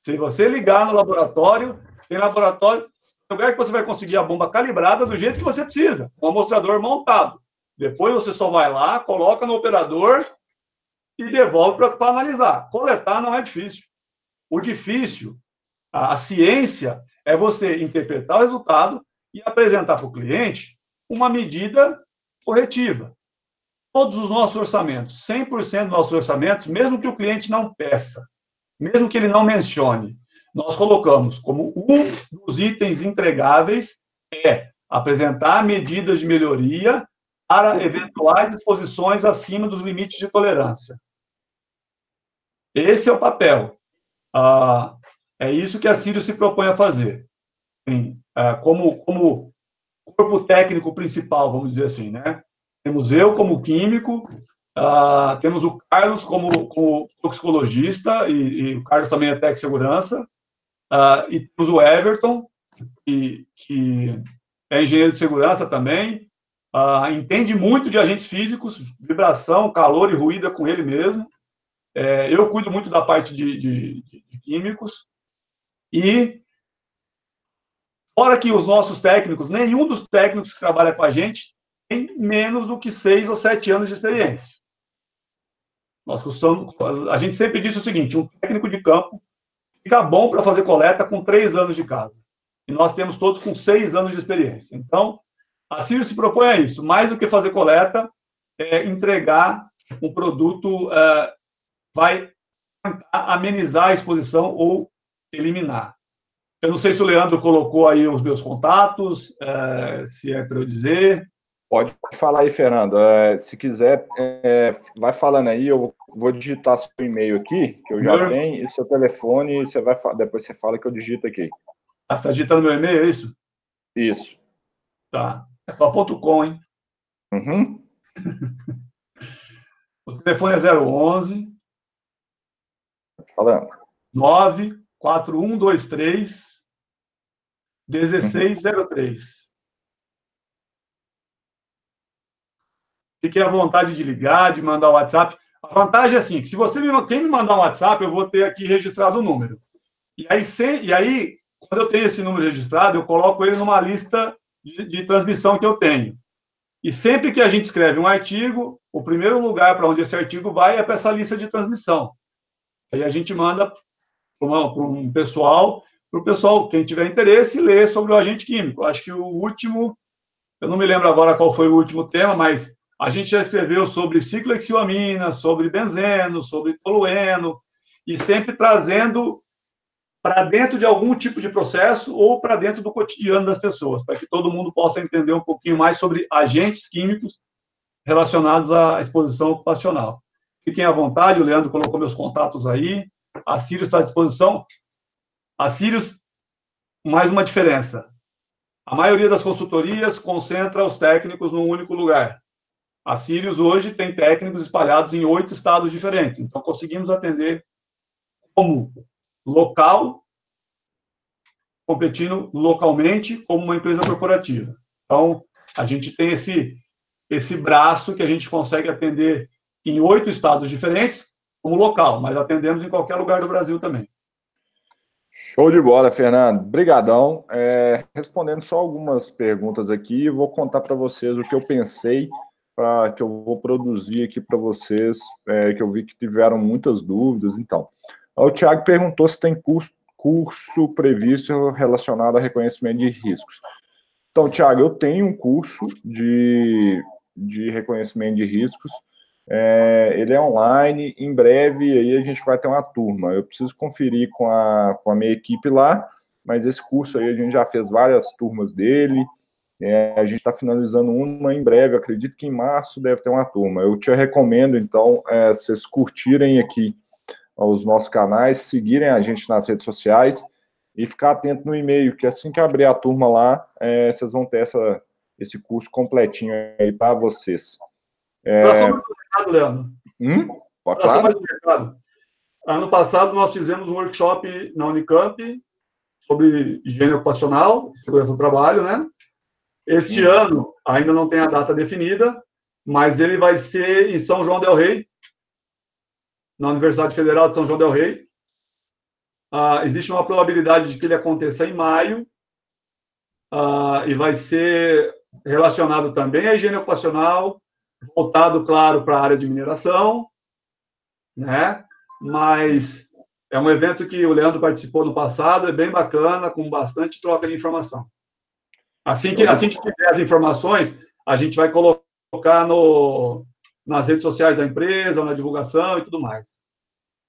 Se você ligar no laboratório, tem laboratório, lugar que você vai conseguir a bomba calibrada do jeito que você precisa, com o amostrador montado. Depois você só vai lá, coloca no operador e devolve para analisar. Coletar não é difícil. O difícil, a, a ciência, é você interpretar o resultado e apresentar para o cliente uma medida corretiva. Todos os nossos orçamentos, 100% dos nossos orçamentos, mesmo que o cliente não peça, mesmo que ele não mencione, nós colocamos como um dos itens entregáveis é apresentar medidas de melhoria para eventuais exposições acima dos limites de tolerância. Esse é o papel. Ah, é isso que a Sírio se propõe a fazer. Sim, ah, como, como corpo técnico principal, vamos dizer assim, né? Temos eu como químico, ah, temos o Carlos como, como toxicologista, e, e, o Carlos também é técnico de segurança, ah, e temos o Everton, que, que é engenheiro de segurança também, uh, entende muito de agentes físicos, vibração, calor e ruído com ele mesmo. É, eu cuido muito da parte de, de, de, químicos. E, fora que os nossos técnicos, nenhum dos técnicos que trabalha com a gente tem menos do que seis ou sete anos de experiência. Nós somos, a gente sempre diz o seguinte: um técnico de campo fica bom para fazer coleta com três anos de casa. E nós temos todos com seis anos de experiência. Então, a CIR se propõe a isso, mais do que fazer coleta, é entregar um produto, é, vai amenizar a exposição ou eliminar. Eu não sei se o Leandro colocou aí os meus contatos, é, se é para eu dizer. Pode falar aí, Fernando. É, se quiser, é, vai falando aí, eu vou digitar seu e-mail aqui, que eu já meu... tenho, e seu telefone, você vai, depois você fala que eu digito aqui. Ah, você está digitando meu e-mail, é isso? Isso. Tá. É com, hein? Uhum. *laughs* o telefone é 011 Falando. 94123 1603. Fique à vontade de ligar, de mandar o WhatsApp. A vantagem é assim, que se você me, quem me mandar um WhatsApp, eu vou ter aqui registrado o número. E aí, se, e aí, quando eu tenho esse número registrado, eu coloco ele numa lista de, de transmissão que eu tenho. E sempre que a gente escreve um artigo, o primeiro lugar para onde esse artigo vai é para essa lista de transmissão. Aí a gente manda para um pessoal, para o pessoal, quem tiver interesse, ler sobre o agente químico. Acho que o último, eu não me lembro agora qual foi o último tema, mas a gente já escreveu sobre ciclohexilamina, sobre benzeno, sobre tolueno, e sempre trazendo para dentro de algum tipo de processo ou para dentro do cotidiano das pessoas, para que todo mundo possa entender um pouquinho mais sobre agentes químicos relacionados à exposição ocupacional. Fiquem à vontade, o Leandro colocou meus contatos aí, a Sirius está à disposição. A Sirius, mais uma diferença. A maioria das consultorias concentra os técnicos num único lugar. A Sirius hoje tem técnicos espalhados em oito estados diferentes, então conseguimos atender como local, competindo localmente como uma empresa corporativa. Então, a gente tem esse, esse braço que a gente consegue atender em oito estados diferentes como local, mas atendemos em qualquer lugar do Brasil também. Show de bola, Fernando. Brigadão. É, respondendo só algumas perguntas aqui, vou contar para vocês o que eu pensei que eu vou produzir aqui para vocês, é, que eu vi que tiveram muitas dúvidas. Então, o Tiago perguntou se tem curso, curso previsto relacionado a reconhecimento de riscos. Então, Tiago, eu tenho um curso de, de reconhecimento de riscos. É, ele é online, em breve aí a gente vai ter uma turma. Eu preciso conferir com a, com a minha equipe lá, mas esse curso aí a gente já fez várias turmas dele. É, a gente está finalizando uma em breve, acredito que em março deve ter uma turma. Eu te recomendo, então, é, vocês curtirem aqui os nossos canais, seguirem a gente nas redes sociais e ficar atento no e-mail, que assim que abrir a turma lá, é, vocês vão ter essa, esse curso completinho aí para vocês. É... mercado, Leandro. Hum? claro. mercado. Ano passado, nós fizemos um workshop na Unicamp sobre higiene ocupacional, segurança do trabalho, né? Este hum. ano, ainda não tem a data definida, mas ele vai ser em São João del Rei, na Universidade Federal de São João del Rei. Ah, existe uma probabilidade de que ele aconteça em maio, ah, e vai ser relacionado também à higiene ocupacional, voltado, claro, para a área de mineração, né? Mas é um evento que o Leandro participou no passado, é bem bacana, com bastante troca de informação. Assim que, assim que tiver as informações, a gente vai colocar no, nas redes sociais da empresa, na divulgação e tudo mais.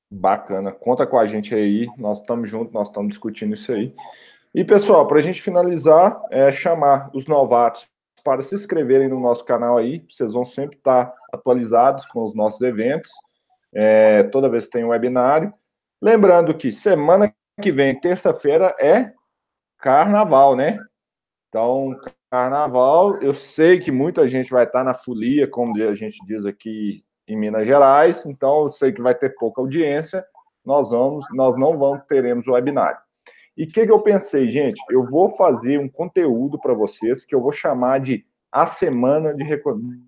Bacana, conta com a gente aí, nós estamos juntos, nós estamos discutindo isso aí. E pessoal, para a gente finalizar, é chamar os novatos para se inscreverem no nosso canal aí, vocês vão sempre estar atualizados com os nossos eventos, é, toda vez que tem um webinário. Lembrando que semana que vem, terça-feira, é carnaval, né? Então, carnaval, eu sei que muita gente vai estar na folia, como a gente diz aqui em Minas Gerais, então eu sei que vai ter pouca audiência, nós vamos, nós não vamos teremos o webinário. E o que, que eu pensei, gente? Eu vou fazer um conteúdo para vocês que eu vou chamar de a semana de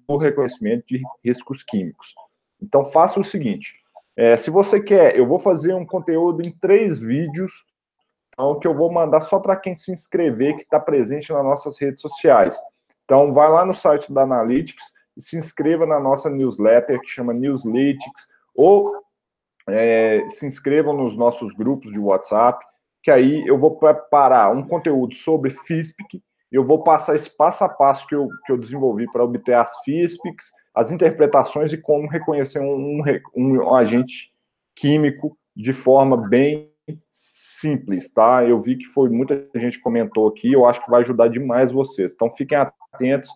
do reconhecimento de riscos químicos. Então, faça o seguinte: é, se você quer, eu vou fazer um conteúdo em três vídeos, que eu vou mandar só para quem se inscrever, que está presente nas nossas redes sociais. Então, vai lá no site da Analytics e se inscreva na nossa newsletter, que chama Newslytics, ou é, se inscrevam nos nossos grupos de WhatsApp que aí eu vou preparar um conteúdo sobre FISPIC, eu vou passar esse passo a passo que eu, que eu desenvolvi para obter as FISPICs, as interpretações e como reconhecer um, um, um agente químico de forma bem simples, tá? Eu vi que foi muita gente comentou aqui, eu acho que vai ajudar demais vocês. Então fiquem atentos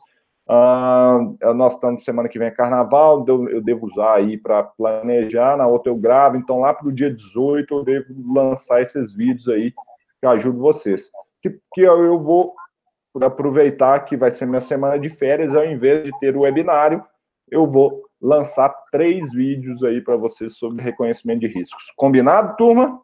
Uh, nós estamos semana que vem é carnaval, eu devo usar aí para planejar, na outra eu gravo, então lá para o dia 18 eu devo lançar esses vídeos aí que ajudo vocês. Que, que eu vou aproveitar que vai ser minha semana de férias, ao invés de ter o webinário, eu vou lançar três vídeos aí para vocês sobre reconhecimento de riscos. Combinado, turma?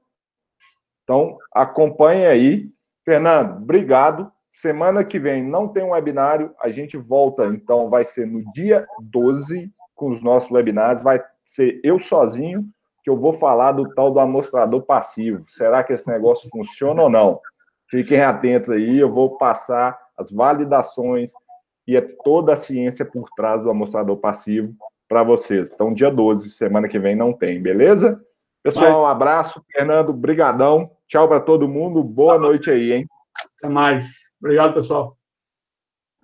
Então, acompanhe aí. Fernando, obrigado. Semana que vem não tem um webinário, a gente volta, então vai ser no dia 12 com os nossos webinários, vai ser eu sozinho que eu vou falar do tal do amostrador passivo. Será que esse negócio funciona ou não? Fiquem atentos aí, eu vou passar as validações e é toda a ciência por trás do amostrador passivo para vocês. Então, dia 12, semana que vem não tem, beleza? Pessoal, um abraço. Fernando, brigadão. Tchau para todo mundo. Boa noite aí, hein? Até mais. Obrigado, pessoal.